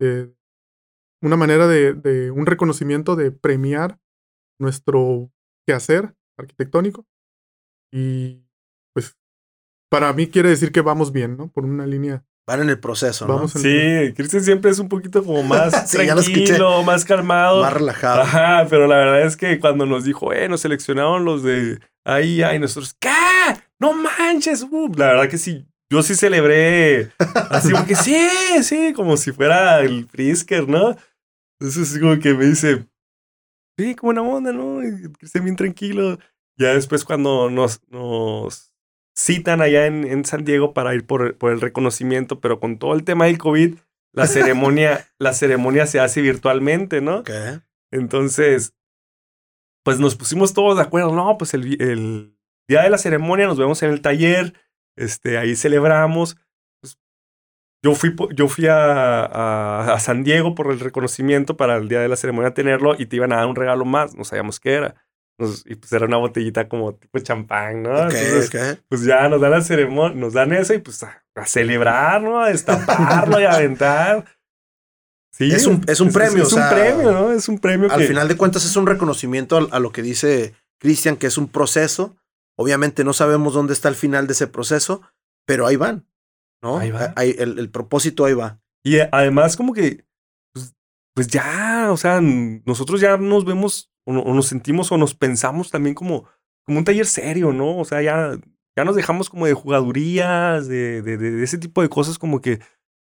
Eh, una manera de, de, un reconocimiento de premiar nuestro quehacer arquitectónico. Y pues para mí quiere decir que vamos bien, ¿no? Por una línea Van en el proceso, ¿no? sí, Cristian siempre es un poquito como [LAUGHS] más tranquilo, más calmado. Más relajado. Ajá, pero la verdad es que cuando nos dijo, eh, nos seleccionaron los de ahí, ahí, nosotros, ¿qué? No manches. Uh, la verdad que sí, yo sí celebré así como que [LAUGHS] sí, sí, como si fuera el Frisker, ¿no? Entonces como que me dice, sí, como una onda, ¿no? Cristian bien tranquilo. Ya después cuando nos, nos citan allá en, en San Diego para ir por, por, el reconocimiento, pero con todo el tema del COVID, la ceremonia, [LAUGHS] la ceremonia se hace virtualmente, ¿no? Entonces, pues nos pusimos todos de acuerdo, no, pues el, el día de la ceremonia nos vemos en el taller, este, ahí celebramos. Pues, yo fui, yo fui a, a, a, San Diego por el reconocimiento para el día de la ceremonia tenerlo y te iban a dar un regalo más, no sabíamos qué era. Nos, y pues era una botellita como tipo champán, ¿no? Okay, Entonces, okay. pues ya nos dan la ceremonia, nos dan eso y pues a, a celebrar, ¿no? A destaparlo y a aventar. Sí, es un, es un premio. Es, es o sea, un premio, ¿no? Es un premio. Al que... final de cuentas es un reconocimiento a, a lo que dice Cristian, que es un proceso. Obviamente no sabemos dónde está el final de ese proceso, pero ahí van, ¿no? Ahí va. Ahí, el, el propósito ahí va. Y además como que, pues, pues ya, o sea, nosotros ya nos vemos o, o, nos sentimos o nos pensamos también como, como un taller serio, ¿no? O sea, ya, ya nos dejamos como de jugadurías, de, de, de, ese tipo de cosas como que,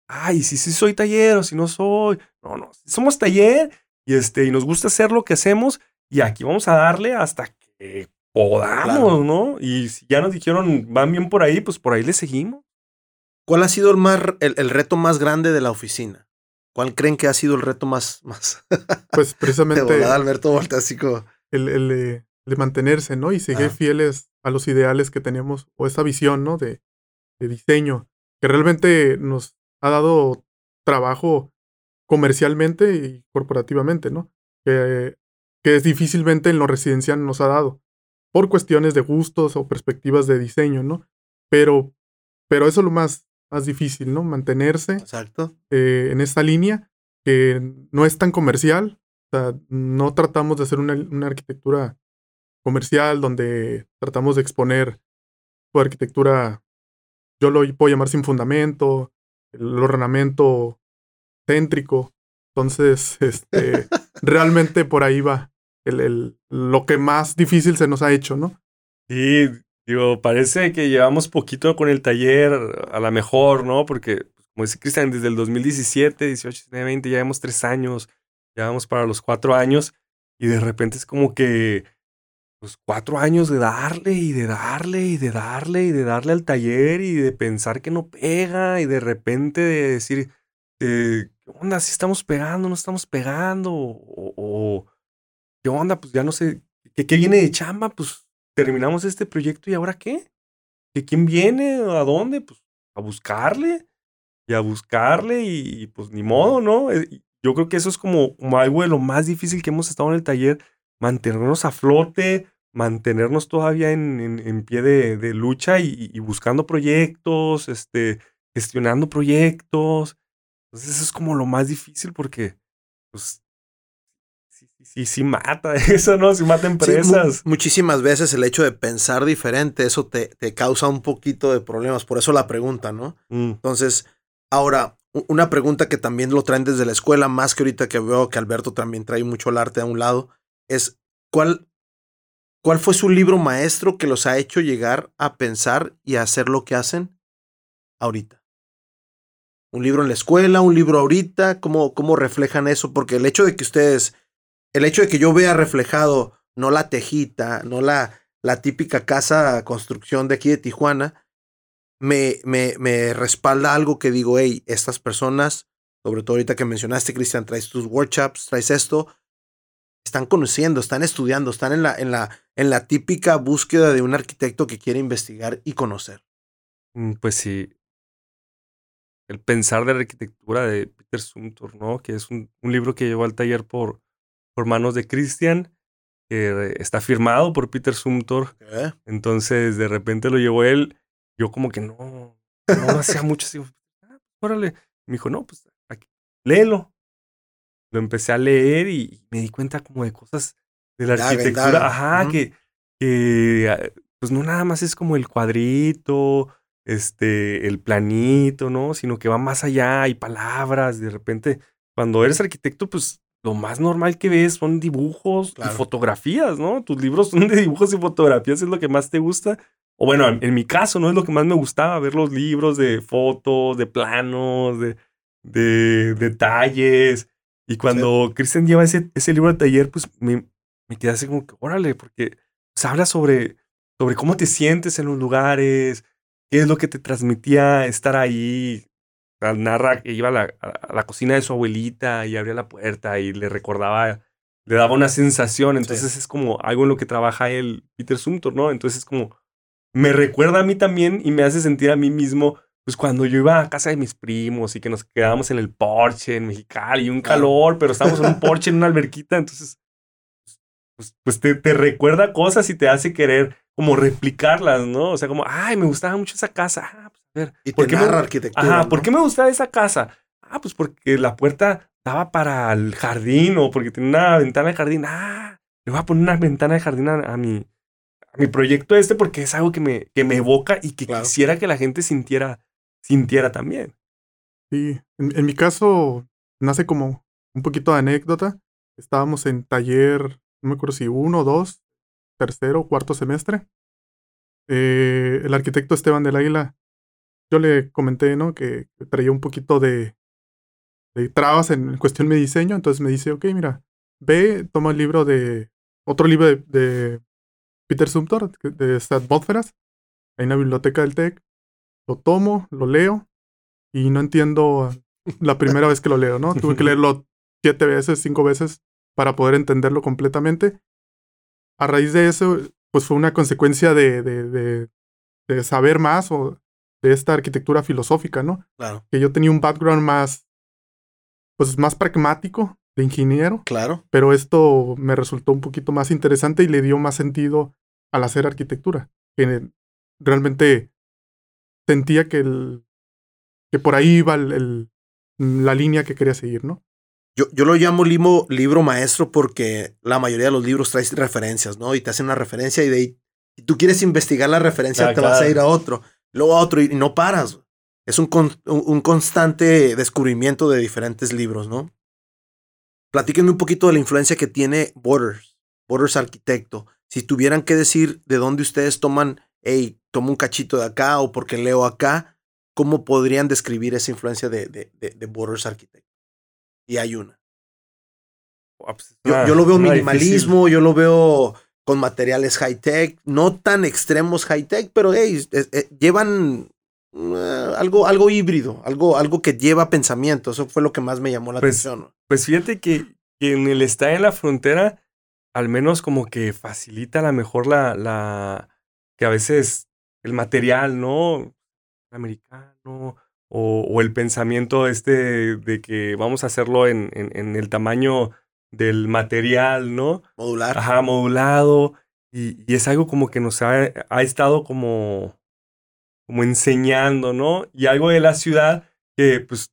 ay, si sí soy taller o si no soy. No, no, somos taller y, este, y nos gusta hacer lo que hacemos y aquí vamos a darle hasta que podamos, claro. ¿no? Y si ya nos dijeron, van bien por ahí, pues por ahí le seguimos. ¿Cuál ha sido el, más, el, el reto más grande de la oficina? ¿Cuál creen que ha sido el reto más... [LAUGHS] más pues precisamente... de volada, Alberto como... El, el, de, de, mantenerse, ¿no? Y seguir ah. fieles a los ideales que tenemos, o esa visión, ¿no? De, de, diseño, que realmente nos ha dado trabajo comercialmente y corporativamente, ¿no? Que, que es difícilmente en lo residencial nos ha dado, por cuestiones de gustos o perspectivas de diseño, ¿no? Pero, pero eso es lo más más difícil, ¿no? Mantenerse Exacto. Eh, en esta línea que no es tan comercial. O sea, no tratamos de hacer una, una arquitectura comercial donde tratamos de exponer tu arquitectura, yo lo puedo llamar sin fundamento, el ornamento céntrico. Entonces, [LAUGHS] este, [LAUGHS] realmente por ahí va el, el, lo que más difícil se nos ha hecho, ¿no? Sí, Digo, parece que llevamos poquito con el taller, a lo mejor, ¿no? Porque, como dice Cristian, desde el 2017, 18, 19, 20, ya llevamos tres años, ya vamos para los cuatro años, y de repente es como que, pues, cuatro años de darle y de darle y de darle y de darle al taller y de pensar que no pega y de repente de decir, ¿qué onda? Si estamos pegando, no estamos pegando, o, o ¿qué onda? Pues ya no sé, ¿qué, qué viene de chamba? Pues terminamos este proyecto y ahora qué? ¿De quién viene? ¿A dónde? Pues a buscarle y a buscarle y, pues ni modo, ¿no? Eh, Yo creo que eso es como, algo de lo más difícil que hemos estado en el taller, mantenernos a flote, mantenernos todavía en, pie de, de lucha y, y, buscando proyectos, este, gestionando proyectos. Entonces eso es como lo más difícil porque pues sí, sí mata [LAUGHS] eso, ¿no? Sí mata empresas. Sí, mu muchísimas veces el hecho de pensar diferente, eso te, te, causa un poquito de problemas. Por eso la pregunta, ¿no? Mm. Entonces, ahora, una pregunta que también lo traen desde la escuela, más que ahorita que veo que Alberto también trae mucho el arte a un lado, es ¿cuál, cuál fue su libro maestro que los ha hecho llegar a pensar y a hacer lo que hacen ahorita? Un libro en la escuela, un libro ahorita, ¿cómo, cómo reflejan eso? Porque el hecho de que ustedes el hecho de que yo vea reflejado no la tejita, no la, la típica casa construcción de aquí de Tijuana, me, me, me respalda algo que digo, hey, estas personas, sobre todo ahorita que mencionaste, Cristian, traes tus workshops, traes esto, están conociendo, están estudiando, están en la, en la, en la típica búsqueda de un arquitecto que quiere investigar y conocer. Mm, pues sí. El pensar de la arquitectura de Peter Sumter, ¿no? Que es un, un libro que llegó al taller por, por manos de Christian, que está firmado por Peter Sumter. ¿Eh? Entonces, de repente lo llevó él. Yo como que no, no hacía mucho así. "Ah, órale. Me dijo, no, pues aquí, léelo. Lo empecé a leer y me di cuenta como de cosas de la arquitectura. Ajá, que, que ah, pues no nada más es como el cuadrito, este, el planito, ¿no? Sino que va más allá, hay palabras. De repente, cuando eres arquitecto, pues lo más normal que ves son dibujos Claro. y fotografías, ¿no? Tus libros son de dibujos y fotografías, es lo que más te gusta. O bueno, en, mi caso, ¿no? Es lo que más me gustaba, ver los libros de fotos, de planos, de, de detalles. Y cuando Cristian lleva ese, ese libro al taller, pues me, me quedé así como que, órale, porque se habla sobre, sobre cómo te sientes en los lugares, qué es lo que te transmitía estar ahí. Narra que iba a la, a la cocina de su abuelita y abría la puerta y le recordaba, le daba una sensación. Entonces es como algo en lo que trabaja él, Peter Sumter, ¿no? Entonces es como, me recuerda a mí también y me hace sentir a mí mismo, pues cuando yo iba a casa de mis primos y que nos quedábamos en el porche en Mexicali, y un calor, pero [LAUGHS] estábamos en un porche en una alberquita, entonces pues, pues te, te recuerda cosas y te hace querer como replicarlas, ¿no? O sea, como, ay, me gustaba mucho esa casa. Ah, pues ver. Y ¿por te qué me- arquitectura. Ajá, ¿no? ¿por qué me gustaba esa casa? Ah, pues porque la puerta daba para el jardín o porque tenía una ventana de jardín. Ah, le voy a poner una ventana de jardín a, a mi, a mi proyecto este porque es algo que me, que me evoca y que Claro. quisiera que la gente sintiera, sintiera también. Sí, en, en mi caso nace como un poquito de anécdota. Estábamos en taller, no me acuerdo si uno, dos, tercero, cuarto semestre. Eh, el arquitecto Esteban del Águila, yo le comenté, ¿no? Que traía un poquito de, de trabas en cuestión de diseño. Entonces me dice, ok, mira, ve, toma el libro de, otro libro de, de Peter Sumter, de Atmósferas, en la biblioteca del TEC. Lo tomo, lo leo y no entiendo la primera vez que lo leo, ¿no? Tuve que [LAUGHS] leerlo siete veces, cinco veces para poder entenderlo completamente. A raíz de eso, pues fue una consecuencia de, de, de- de saber más o de esta arquitectura filosófica, ¿no? Claro, Que yo tenía un background más, pues más pragmático, de ingeniero, claro. pero esto me resultó un poquito más interesante y le dio más sentido al hacer arquitectura. Que realmente sentía que, el, que por ahí iba el- el- la línea que quería seguir, ¿no? Yo, yo lo llamo limo- libro maestro porque la mayoría de los libros traes referencias, ¿no? Y te hacen una referencia y de ahí, si tú quieres investigar la referencia, Ah, te vas a ir a otro, luego a otro y no paras. Es un, con- un, constante descubrimiento de diferentes libros, ¿no? Platíquenme un poquito de la influencia que tiene Borders, Borders Arquitecto. Si tuvieran que decir de dónde ustedes toman, hey, tomo un cachito de acá o porque leo acá, ¿cómo podrían describir esa influencia de, de, de, de Borders Arquitecto? Y hay una. Pues, Yo, yo lo veo minimalismo, yo lo veo con materiales high-tech, no tan extremos high-tech, pero hey, es- llevan eh, algo, algo híbrido, algo, algo que lleva pensamiento. Eso fue lo que más me llamó la Pues, atención. Pues fíjate que, que en el estar en la frontera, al menos como que facilita a lo mejor la, la, que a veces el material, ¿no? Americano, o, o el pensamiento este de que vamos a hacerlo en, en, en el tamaño del material, ¿no? Modular. Ajá, modulado. Y, y es algo como que nos ha, ha estado como, como enseñando, ¿no? Y algo de la ciudad que, pues,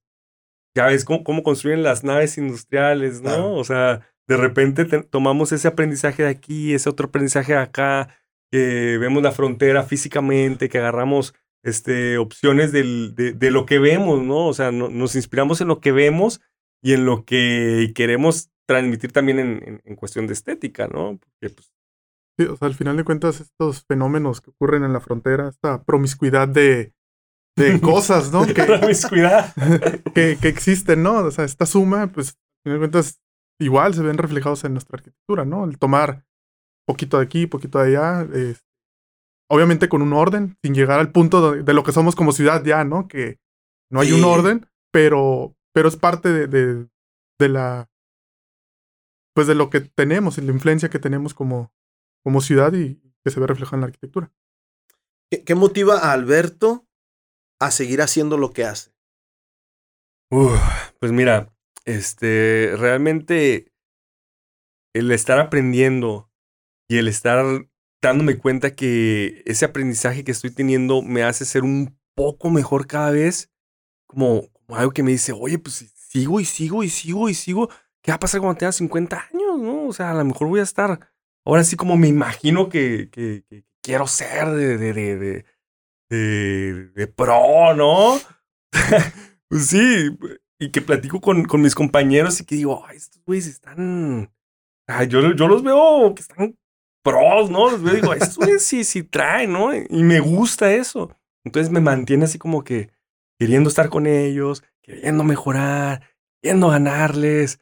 ya ves cómo, cómo construyen las naves industriales, ¿no? Claro. O sea, de repente te- tomamos ese aprendizaje de aquí, ese otro aprendizaje de acá, que vemos la frontera físicamente, que agarramos este, opciones del, de, de lo que vemos, ¿no? O sea, no- nos inspiramos en lo que vemos y en lo que queremos transmitir también en, en- en cuestión de estética, ¿no? Porque, pues, Sí, o sea, al final de cuentas, estos fenómenos que ocurren en la frontera, esta promiscuidad de, de [LAUGHS] cosas, ¿no? Que, promiscuidad. [LAUGHS] que, que existen, ¿no? O sea, esta suma, pues, al final de cuentas, igual se ven reflejados en nuestra arquitectura, ¿no? El tomar poquito de aquí, poquito de allá, eh, obviamente con un orden, sin llegar al punto de, de lo que somos como ciudad ya, ¿no? Que no hay un orden, pero, pero es parte de, de, de la, pues de lo que tenemos y la influencia que tenemos como, como ciudad y que se ve reflejada en la arquitectura. ¿Qué, qué motiva a Alberto a seguir haciendo lo que hace? pues mira, este, realmente el estar aprendiendo y el estar dándome cuenta que ese aprendizaje que estoy teniendo me hace ser un poco mejor cada vez, como, como algo que me dice, oye, pues sigo y sigo y sigo y sigo, ¿qué va a pasar cuando tenga 50 años? ¿no? O sea, a lo mejor voy a estar, ahora sí como me imagino que, quiero ser de, pro, ¿no? [LAUGHS] pues sí, y que platico con, mis compañeros y que digo, estos güeyes están yo, los veo que están pros, ¿no? Los veo y digo, estos sí, sí traen, ¿no? Y me gusta eso. Entonces me mantiene así como que queriendo estar con ellos, queriendo mejorar, queriendo ganarles.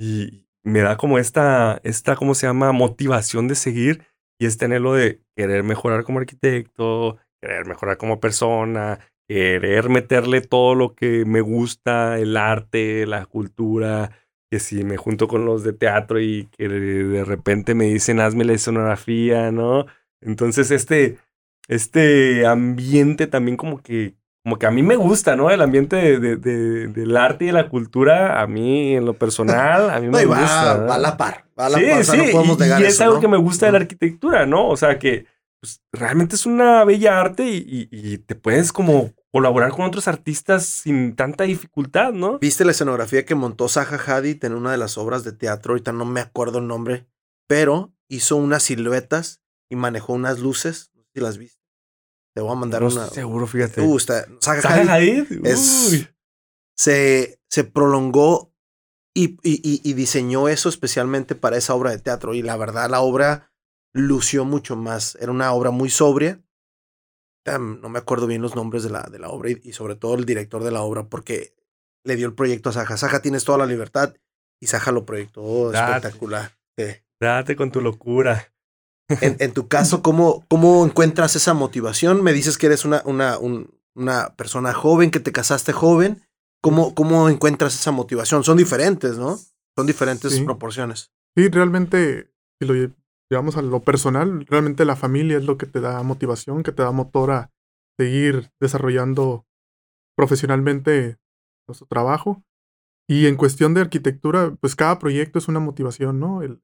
Y me da como esta, esta, ¿cómo se llama? Motivación de seguir y es tenerlo de querer mejorar como arquitecto, querer mejorar como persona, querer meterle todo lo que me gusta, el arte, la cultura, que si me junto con los de teatro y que de repente me dicen hazme la escenografía, ¿no? Entonces este, este ambiente también como que, como que a mí me gusta, ¿no? El ambiente de, del arte y de la cultura, a mí en lo personal, a mí me gusta. Va, a la par, va a la sí, par, sí, y, es algo que me gusta de la arquitectura, ¿no? O sea que pues, realmente es una bella arte y, y te puedes como colaborar con otros artistas sin tanta dificultad, ¿no? ¿Viste la escenografía que montó Zaha Hadid en una de las obras de teatro? Ahorita no me acuerdo el nombre, pero hizo unas siluetas y manejó unas luces. No sé si las viste. Te voy a mandar una. Seguro, fíjate. Uh, Zaha, Hadid, se, se prolongó y, y, y diseñó eso especialmente para esa obra de teatro. Y la verdad, la obra lució mucho más. Era una obra muy sobria no me acuerdo bien los nombres de la, de la obra y, sobre todo el director de la obra porque le dio el proyecto a Saja. Saja tienes toda la libertad y Saja lo proyectó espectacular. Date con tu locura. En, tu caso, ¿cómo, ¿cómo encuentras esa motivación? Me dices que eres una, una, una persona joven, que te casaste joven. ¿Cómo, ¿Cómo encuentras esa motivación? Son diferentes, ¿no? Son diferentes proporciones. Sí, realmente, si lo digamos, a lo personal, realmente la familia es lo que te da motivación, que te da motor a seguir desarrollando profesionalmente nuestro trabajo. Y en cuestión de arquitectura, pues cada proyecto es una motivación, ¿no? El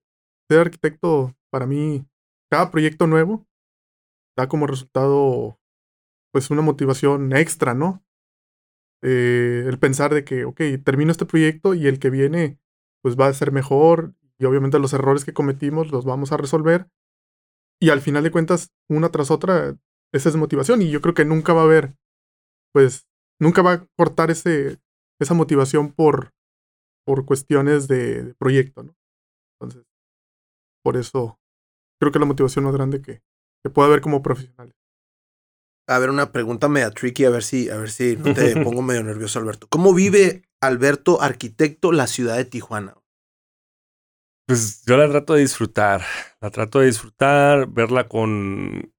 ser arquitecto, para mí, cada proyecto nuevo da como resultado, pues una motivación extra, ¿no? Eh, el pensar de que, ok, termino este proyecto y el que viene, pues va a ser mejor y obviamente los errores que cometimos los vamos a resolver. Y al final de cuentas, una tras otra, esa es motivación. Y yo creo que nunca va a haber, pues, nunca va a cortar ese, esa motivación por, por cuestiones de, proyecto, ¿no? Entonces, por eso creo que la motivación más grande que, que puede haber como profesional. A ver, una pregunta media tricky, a ver si, a ver si no [LAUGHS] te pongo medio nervioso, Alberto. ¿Cómo vive Alberto, arquitecto, la ciudad de Tijuana? Pues yo la trato de disfrutar, la trato de disfrutar, verla con...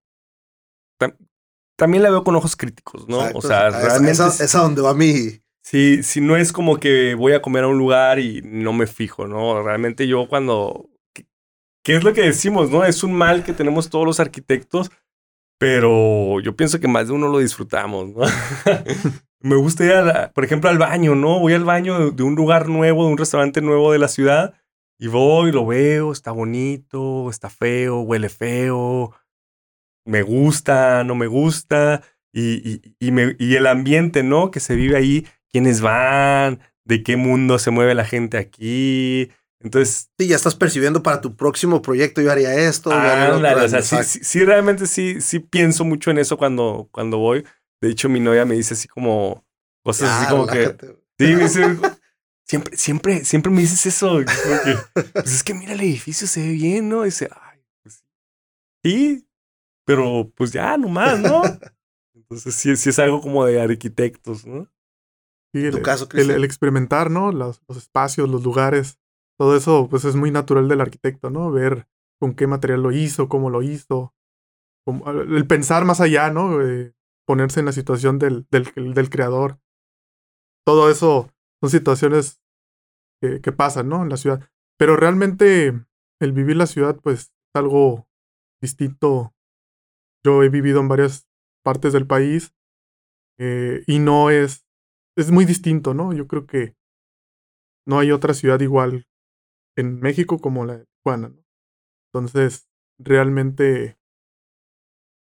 También la veo con ojos críticos, ¿no? O sea, realmente... Esa, esa, donde va mi... Sí, si no es como que voy a comer a un lugar y no me fijo, ¿no? Realmente yo cuando... ¿Qué es lo que decimos, no? Es un mal que tenemos todos los arquitectos, pero yo pienso que más de uno lo disfrutamos, ¿no? [LAUGHS] me gusta ir, por ejemplo, al baño, ¿no? Voy al baño de un lugar nuevo, de un restaurante nuevo de la ciudad y voy, lo veo, está bonito, está feo, huele feo, me gusta, no me gusta, y, y el ambiente, ¿no? Que se vive ahí, quiénes van, de qué mundo se mueve la gente aquí. Entonces. Sí, ya estás percibiendo para tu próximo proyecto, yo haría esto. o sea, sí, sí, realmente sí, sí pienso mucho en eso cuando, cuando voy. De hecho, mi novia me dice así como cosas así como que. Sí, me dice, Siempre, siempre, siempre me dices eso. pues es que mira, el edificio se ve bien, ¿no? Y dice, ay, pues sí. pero pues ya, nomás, ¿no? Entonces sí, sí es algo como de arquitectos, ¿no? Sí, el, caso, el, experimentar, ¿no? Los, los, espacios, los lugares, todo eso, pues es muy natural del arquitecto, ¿no? Ver con qué material lo hizo, cómo lo hizo, el pensar más allá, ¿no? ponerse en la situación del, del, del creador. Todo eso son situaciones que, pasan, ¿no? En la ciudad. Pero realmente el vivir la ciudad, pues, es algo distinto. Yo he vivido en varias partes del país eh, y no es, es muy distinto, ¿no? Yo creo que no hay otra ciudad igual en México como la de Tijuana, ¿no? Entonces, realmente,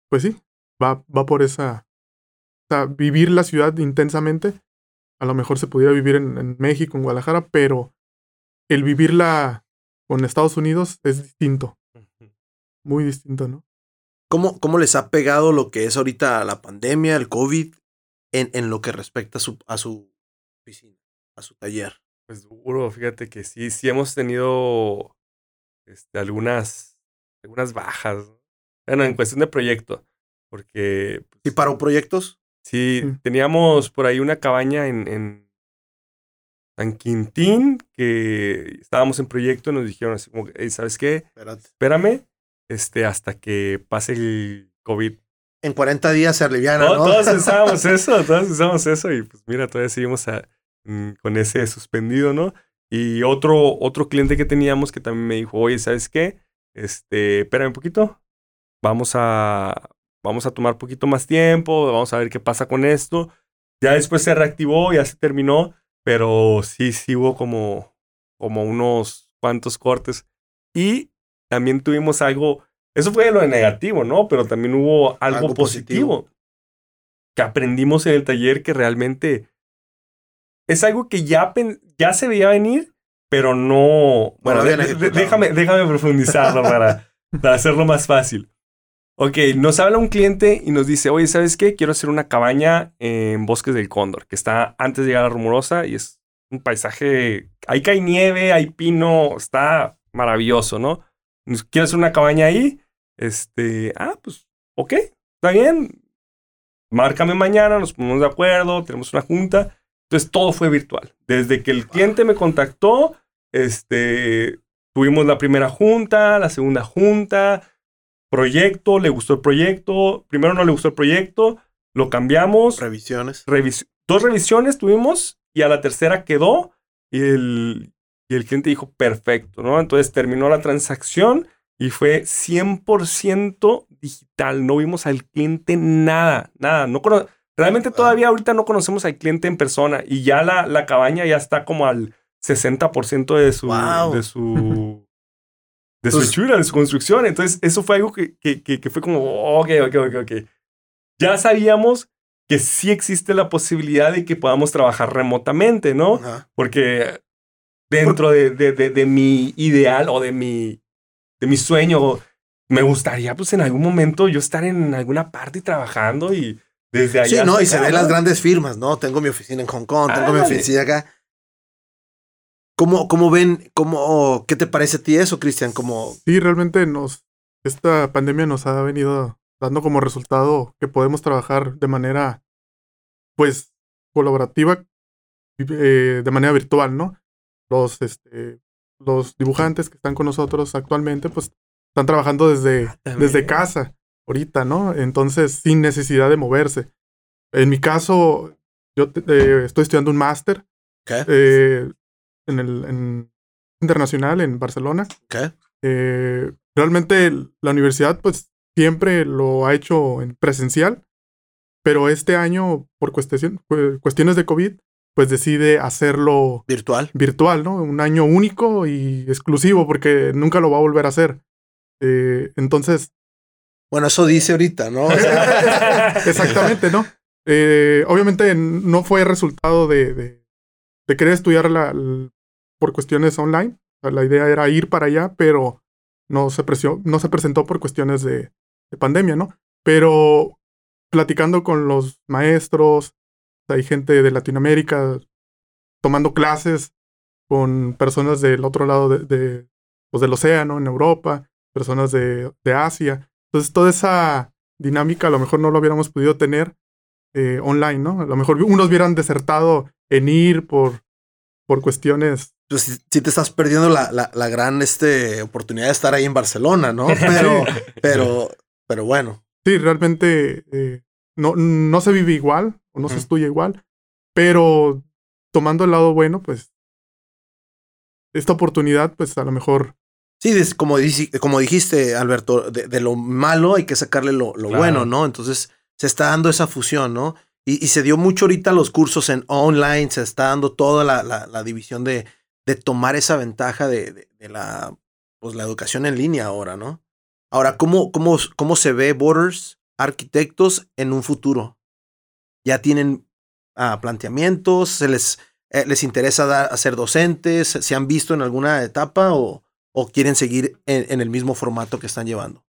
pues sí, va, va por esa, o sea, vivir la ciudad intensamente, a lo mejor se pudiera vivir en, en México, en Guadalajara, pero el vivirla con Estados Unidos es distinto, muy distinto, ¿no? ¿Cómo, ¿Cómo les ha pegado lo que es ahorita la pandemia, el COVID, en, en lo que respecta a su, a su oficina, a su taller? Pues duro, fíjate que sí, sí hemos tenido este, algunas, algunas bajas. ¿no? Bueno, en cuestión de proyecto, porque ¿Y paró proyectos? sí, Mm. teníamos por ahí una cabaña en, en San Quintín que estábamos en proyecto y nos dijeron así como, que, "Ey, ¿sabes qué? Espérate. Espérame este, hasta que pase el COVID. En 40 días se aliviana, ¿no? Todos [LAUGHS] pensábamos eso, todos pensábamos eso y pues mira, todavía seguimos a- con ese suspendido, ¿no? Y otro, otro cliente que teníamos que también me dijo, oye, ¿sabes qué? Este, espérame un poquito, vamos a, vamos a tomar poquito más tiempo, vamos a ver qué pasa con esto. Ya después se reactivó, ya se terminó, pero sí, sí hubo como, como unos cuantos cortes. Y también tuvimos algo, eso fue lo de negativo, ¿no? Pero también hubo algo, Algo positivo. positivo que aprendimos en el taller que realmente es algo que ya, ya se veía venir, pero no... Bueno, de- de- déjame, déjame profundizarlo para, [LAUGHS] para hacerlo más fácil. Ok, nos habla un cliente y nos dice, oye, ¿sabes qué? Quiero hacer una cabaña en Bosques del Cóndor, que está antes de llegar a Rumorosa y es un paisaje... Ahí cae nieve, hay pino, está maravilloso, ¿no? Quiero hacer una cabaña ahí. Este, ah, pues, ok, está bien. Márcame mañana, nos ponemos de acuerdo, tenemos una junta. Entonces todo fue virtual. Desde que el cliente me contactó, este, tuvimos la primera junta, la segunda junta, proyecto, le gustó el proyecto, primero no le gustó el proyecto, lo cambiamos, Revisiones. revis- dos revisiones tuvimos y a la tercera quedó y el, y el cliente dijo perfecto, ¿no? Entonces terminó la transacción y fue 100% digital, no vimos al cliente nada, nada, no cono- realmente Wow. todavía ahorita no conocemos al cliente en persona y ya la, la cabaña ya está como al 60% de su, Wow. de su, [LAUGHS] de su Entonces- hechura, de su construcción, entonces eso fue algo que, que, que, que fue como, ok, ok, ok, ok. Ya sabíamos que sí existe la posibilidad de que podamos trabajar remotamente, ¿no? Ajá. Porque dentro de, de, de, de mi ideal o de mi, de mi sueño, me gustaría pues en algún momento yo estar en alguna parte trabajando y desde allá. Sí, no, y se ven ¿no? las grandes firmas, ¿no? Tengo mi oficina en Hong Kong, tengo mi oficina acá. ¿Cómo, cómo ven, cómo, qué te parece a ti eso, Cristian? Como, Sí, realmente nos, esta pandemia nos ha venido dando como resultado que podemos trabajar de manera, pues, colaborativa, eh, de manera virtual, ¿no? Los, este, los dibujantes que están con nosotros actualmente, pues, están trabajando desde, desde casa, ahorita, ¿no? Entonces, sin necesidad de moverse. En mi caso, yo eh, estoy estudiando un máster eh, en el en internacional en Barcelona. ¿Qué? Eh, realmente la universidad pues siempre lo ha hecho en presencial, pero este año por cuestión- cuestiones de COVID pues decide hacerlo Virtual. virtual, ¿no? Un año único y exclusivo porque nunca lo va a volver a hacer. Eh, entonces, Bueno, eso dice ahorita, ¿no? [LAUGHS] O sea, [LAUGHS] exactamente, ¿no? Eh, obviamente no fue resultado de, de, de querer estudiar la- por cuestiones online. O sea, la idea era ir para allá, pero no se, presió- no se presentó por cuestiones de, de pandemia, ¿no? Pero platicando con los maestros, hay gente de Latinoamérica tomando clases con personas del otro lado de, pues, del océano, en Europa, personas de Asia. Entonces, toda esa dinámica a lo mejor no lo hubiéramos podido tener eh, online, ¿no? A lo mejor unos hubieran desertado en ir por, por cuestiones. pues sí sí te estás perdiendo la, la, la gran este, oportunidad de estar ahí en Barcelona, ¿no? [LAUGHS] Pero, pero, pero bueno. Sí, realmente eh, no, no se vive igual, o no se estudia igual, pero tomando el lado bueno, pues esta oportunidad, pues a lo mejor Sí, como, dijiste, Alberto, de, de lo malo hay que sacarle lo, lo Claro. bueno, ¿no? Entonces se está dando esa fusión, ¿no? Y, se dio mucho ahorita los cursos en online, se está dando toda la, división de, de, tomar esa ventaja de, la, pues, la educación en línea ahora, ¿no? Ahora, ¿cómo, cómo, cómo se ve Borders arquitectos en un futuro? ¿Ya tienen ah, planteamientos? ¿Se les, eh, les interesa dar, ser docentes? ¿Se han visto en alguna etapa o, o quieren seguir en, el mismo formato que están llevando?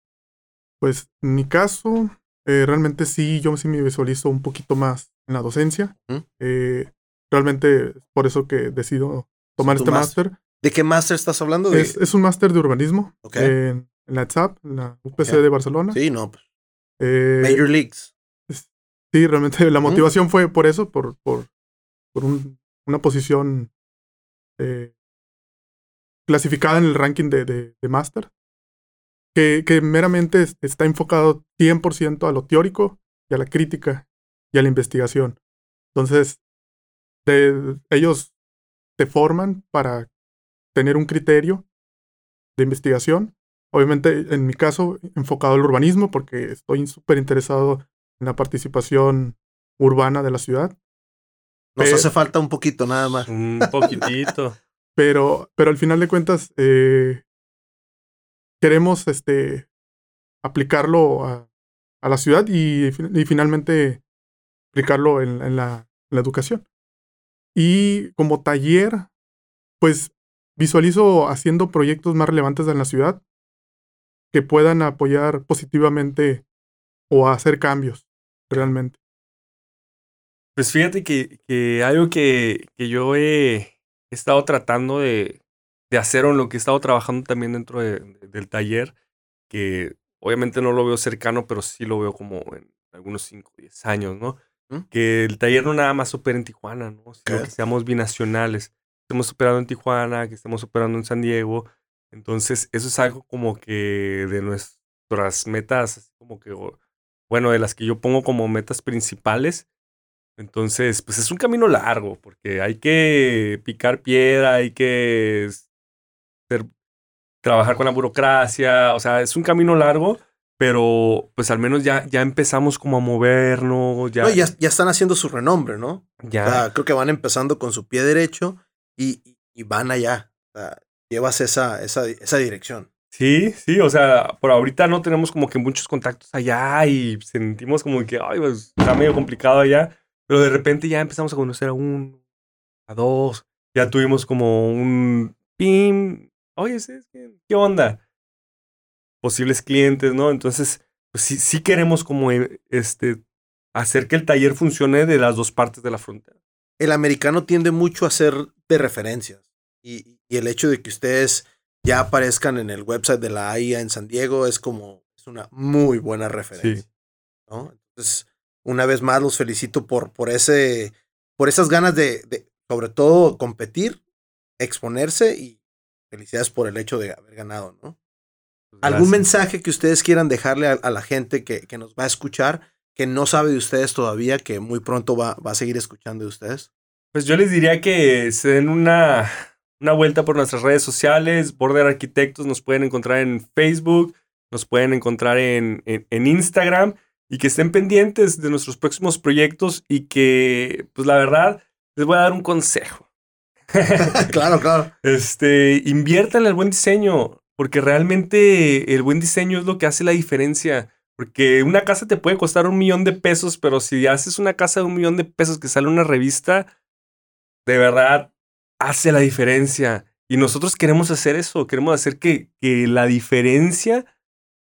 Pues en mi caso, eh, realmente sí, yo sí me visualizo un poquito más en la docencia. Eh, realmente por eso que decido tomar este máster. ¿De qué máster estás hablando? Es, un máster de urbanismo en, la ETSAP, en la UPC de Barcelona. Sí, no. Pues. Eh, Major Leagues. Sí, realmente la motivación fue por eso, por, por, por una posición clasificada en el ranking de, de, de máster que, meramente está enfocado 100% a lo teórico y a la crítica y a la investigación. Entonces, ellos te forman para tener un criterio de investigación. Obviamente, en mi caso, enfocado al urbanismo, porque estoy súper interesado en la participación urbana de la ciudad. Nos hace falta un poquito nada más. Un poquitito. Pero, pero al final de cuentas, eh, queremos este, aplicarlo a, la ciudad y, finalmente aplicarlo en, la, educación. Y como taller, pues visualizo haciendo proyectos más relevantes en la ciudad que puedan apoyar positivamente o hacer cambios realmente. Pues fíjate que, algo que, que yo he, estado tratando de, de hacer o en lo que he estado trabajando también dentro del taller, que obviamente no lo veo cercano, pero sí lo veo como en algunos 5 o 10 años, ¿no? ¿Mm? Que el taller no nada más opera en Tijuana, ¿no? Sino que seamos binacionales. Estemos operando en Tijuana, que estemos operando en San Diego. Entonces, eso es algo como que de nuestras metas, como que, bueno, de las que yo pongo como metas principales, entonces, pues es un camino largo, porque hay que picar piedra, hay que trabajar con la burocracia, o sea, es un camino largo, pero pues al menos ya, ya empezamos como a movernos. Ya... ya, están haciendo su renombre, ¿no? Ya. creo que van empezando con su pie derecho y, y van allá. O sea, llevas esa, esa, esa dirección. Sí, sí, o sea, por ahorita no tenemos como que muchos contactos allá y sentimos como que, ay, pues está medio complicado allá, pero de repente ya empezamos a conocer a uno, a dos, ya tuvimos como un pim, oye, ¿qué onda? Posibles clientes, ¿no? Entonces, pues sí, sí queremos como eh, este, hacer que el taller funcione de las dos partes de la frontera. El americano tiende mucho a ser de referencias y, el hecho de que ustedes ya aparezcan en el website de la AIA en San Diego es como es una muy buena referencia. ¿no? Entonces, una vez más los felicito por, por, ese, por esas ganas de, de, sobre todo, competir, exponerse y felicidades por el hecho de haber ganado, ¿no? Pues ¿Algún mensaje que ustedes quieran dejarle a, la gente que, que, nos va a escuchar, que no sabe de ustedes todavía, que muy pronto va, va a seguir escuchando de ustedes? Pues yo les diría que se den una, una vuelta por nuestras redes sociales. Border Arquitectos nos pueden encontrar en Facebook, nos pueden encontrar en, en, en Instagram y que estén pendientes de nuestros próximos proyectos y que, pues la verdad, les voy a dar un consejo. [LAUGHS] claro, claro. Este, inviertan en el buen diseño, porque realmente el buen diseño es lo que hace la diferencia. Porque una casa te puede costar un millón de pesos, pero si haces una casa de un millón de pesos que sale una revista, de verdad hace la diferencia. Y nosotros queremos hacer eso, queremos hacer que, que la diferencia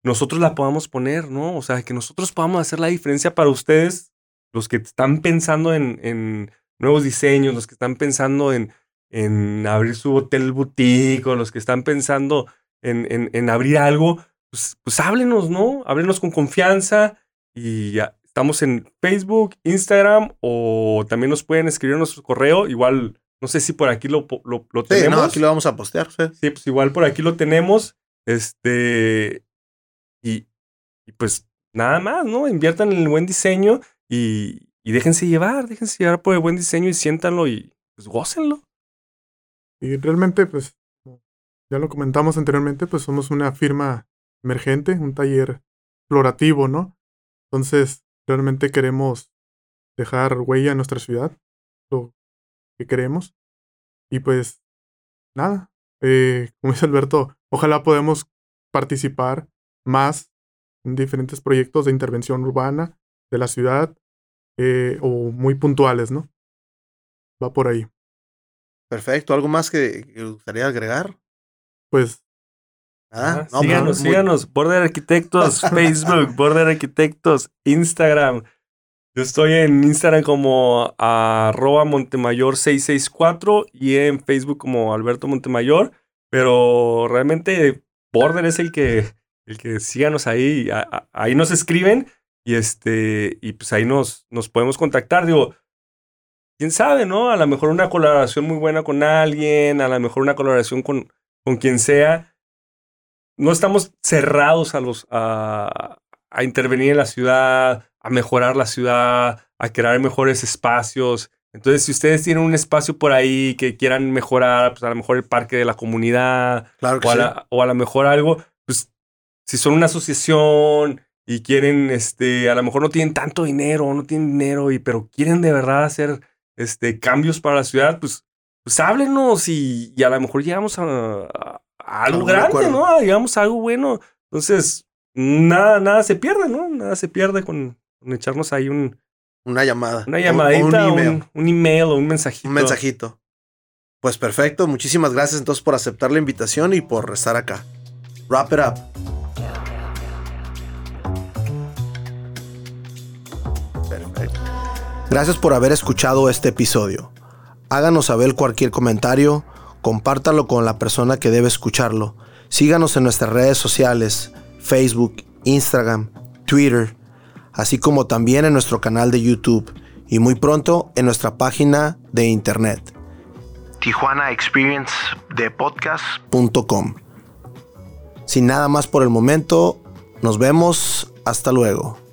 nosotros la podamos poner, ¿no? O sea, que nosotros podamos hacer la diferencia para ustedes, los que están pensando en, en nuevos diseños, los que están pensando en, en abrir su hotel boutique o los que están pensando en, en, en abrir algo, pues, pues, háblenos, ¿no? Háblenos con confianza y ya. Estamos en Facebook, Instagram o también nos pueden escribir en nuestro correo. Igual, no sé si por aquí lo, lo, lo tenemos. Sí, aquí lo vamos a postear. Sí. sí, pues igual por aquí lo tenemos. Este, y, pues nada más, ¿no? Inviertan en el buen diseño y, y déjense llevar, déjense llevar por el buen diseño y siéntanlo y pues gócenlo. Y realmente, pues, ya lo comentamos anteriormente, pues somos una firma emergente, un taller explorativo, ¿no? Entonces, realmente queremos dejar huella en nuestra ciudad, lo que queremos. Y pues, nada, eh, como dice Alberto, ojalá podamos participar más en diferentes proyectos de intervención urbana de la ciudad eh, o muy puntuales, ¿no? Va por ahí. Perfecto. ¿Algo más que, que gustaría agregar? Pues Ah, síganos, síganos. Border Arquitectos, [LAUGHS] Facebook, Border Arquitectos, Instagram. Yo estoy en Instagram como arroba Montemayor664 y en Facebook como Alberto Montemayor. Pero realmente Border es el que, el que síganos ahí. ahí nos escriben y este, y pues ahí nos, nos podemos contactar. Digo, quién sabe, ¿no? A lo mejor una colaboración muy buena con alguien, a lo mejor una colaboración con, con quien sea no estamos cerrados a, los, a, a intervenir en la ciudad, a mejorar la ciudad, a crear mejores espacios. Entonces, si ustedes tienen un espacio por ahí que quieran mejorar, pues a lo mejor el parque de la comunidad, claro o, a o a lo mejor algo, si son una asociación y quieren, este, a lo mejor no tienen tanto dinero, no tienen dinero, y, pero quieren de verdad hacer este, cambios para la ciudad, pues, pues háblenos y, y a lo mejor llegamos a, algo grande, ¿no? Digamos, algo bueno. Entonces, nada, nada se pierde, ¿no? Nada se pierde con, echarnos ahí un... Una llamada. Una llamadita, un, email. Un, email o un mensajito. Un mensajito. Pues perfecto. Muchísimas gracias entonces por aceptar la invitación y por estar acá. Wrap it up. Gracias por haber escuchado este episodio. Háganos saber cualquier comentario compártalo con la persona que debe escucharlo. Síganos en nuestras redes sociales, Facebook, Instagram, Twitter, así como también en nuestro canal de YouTube y muy pronto en nuestra página de internet. Tijuana Experience de podcast.com. Sin nada más por el momento, nos vemos. Hasta luego.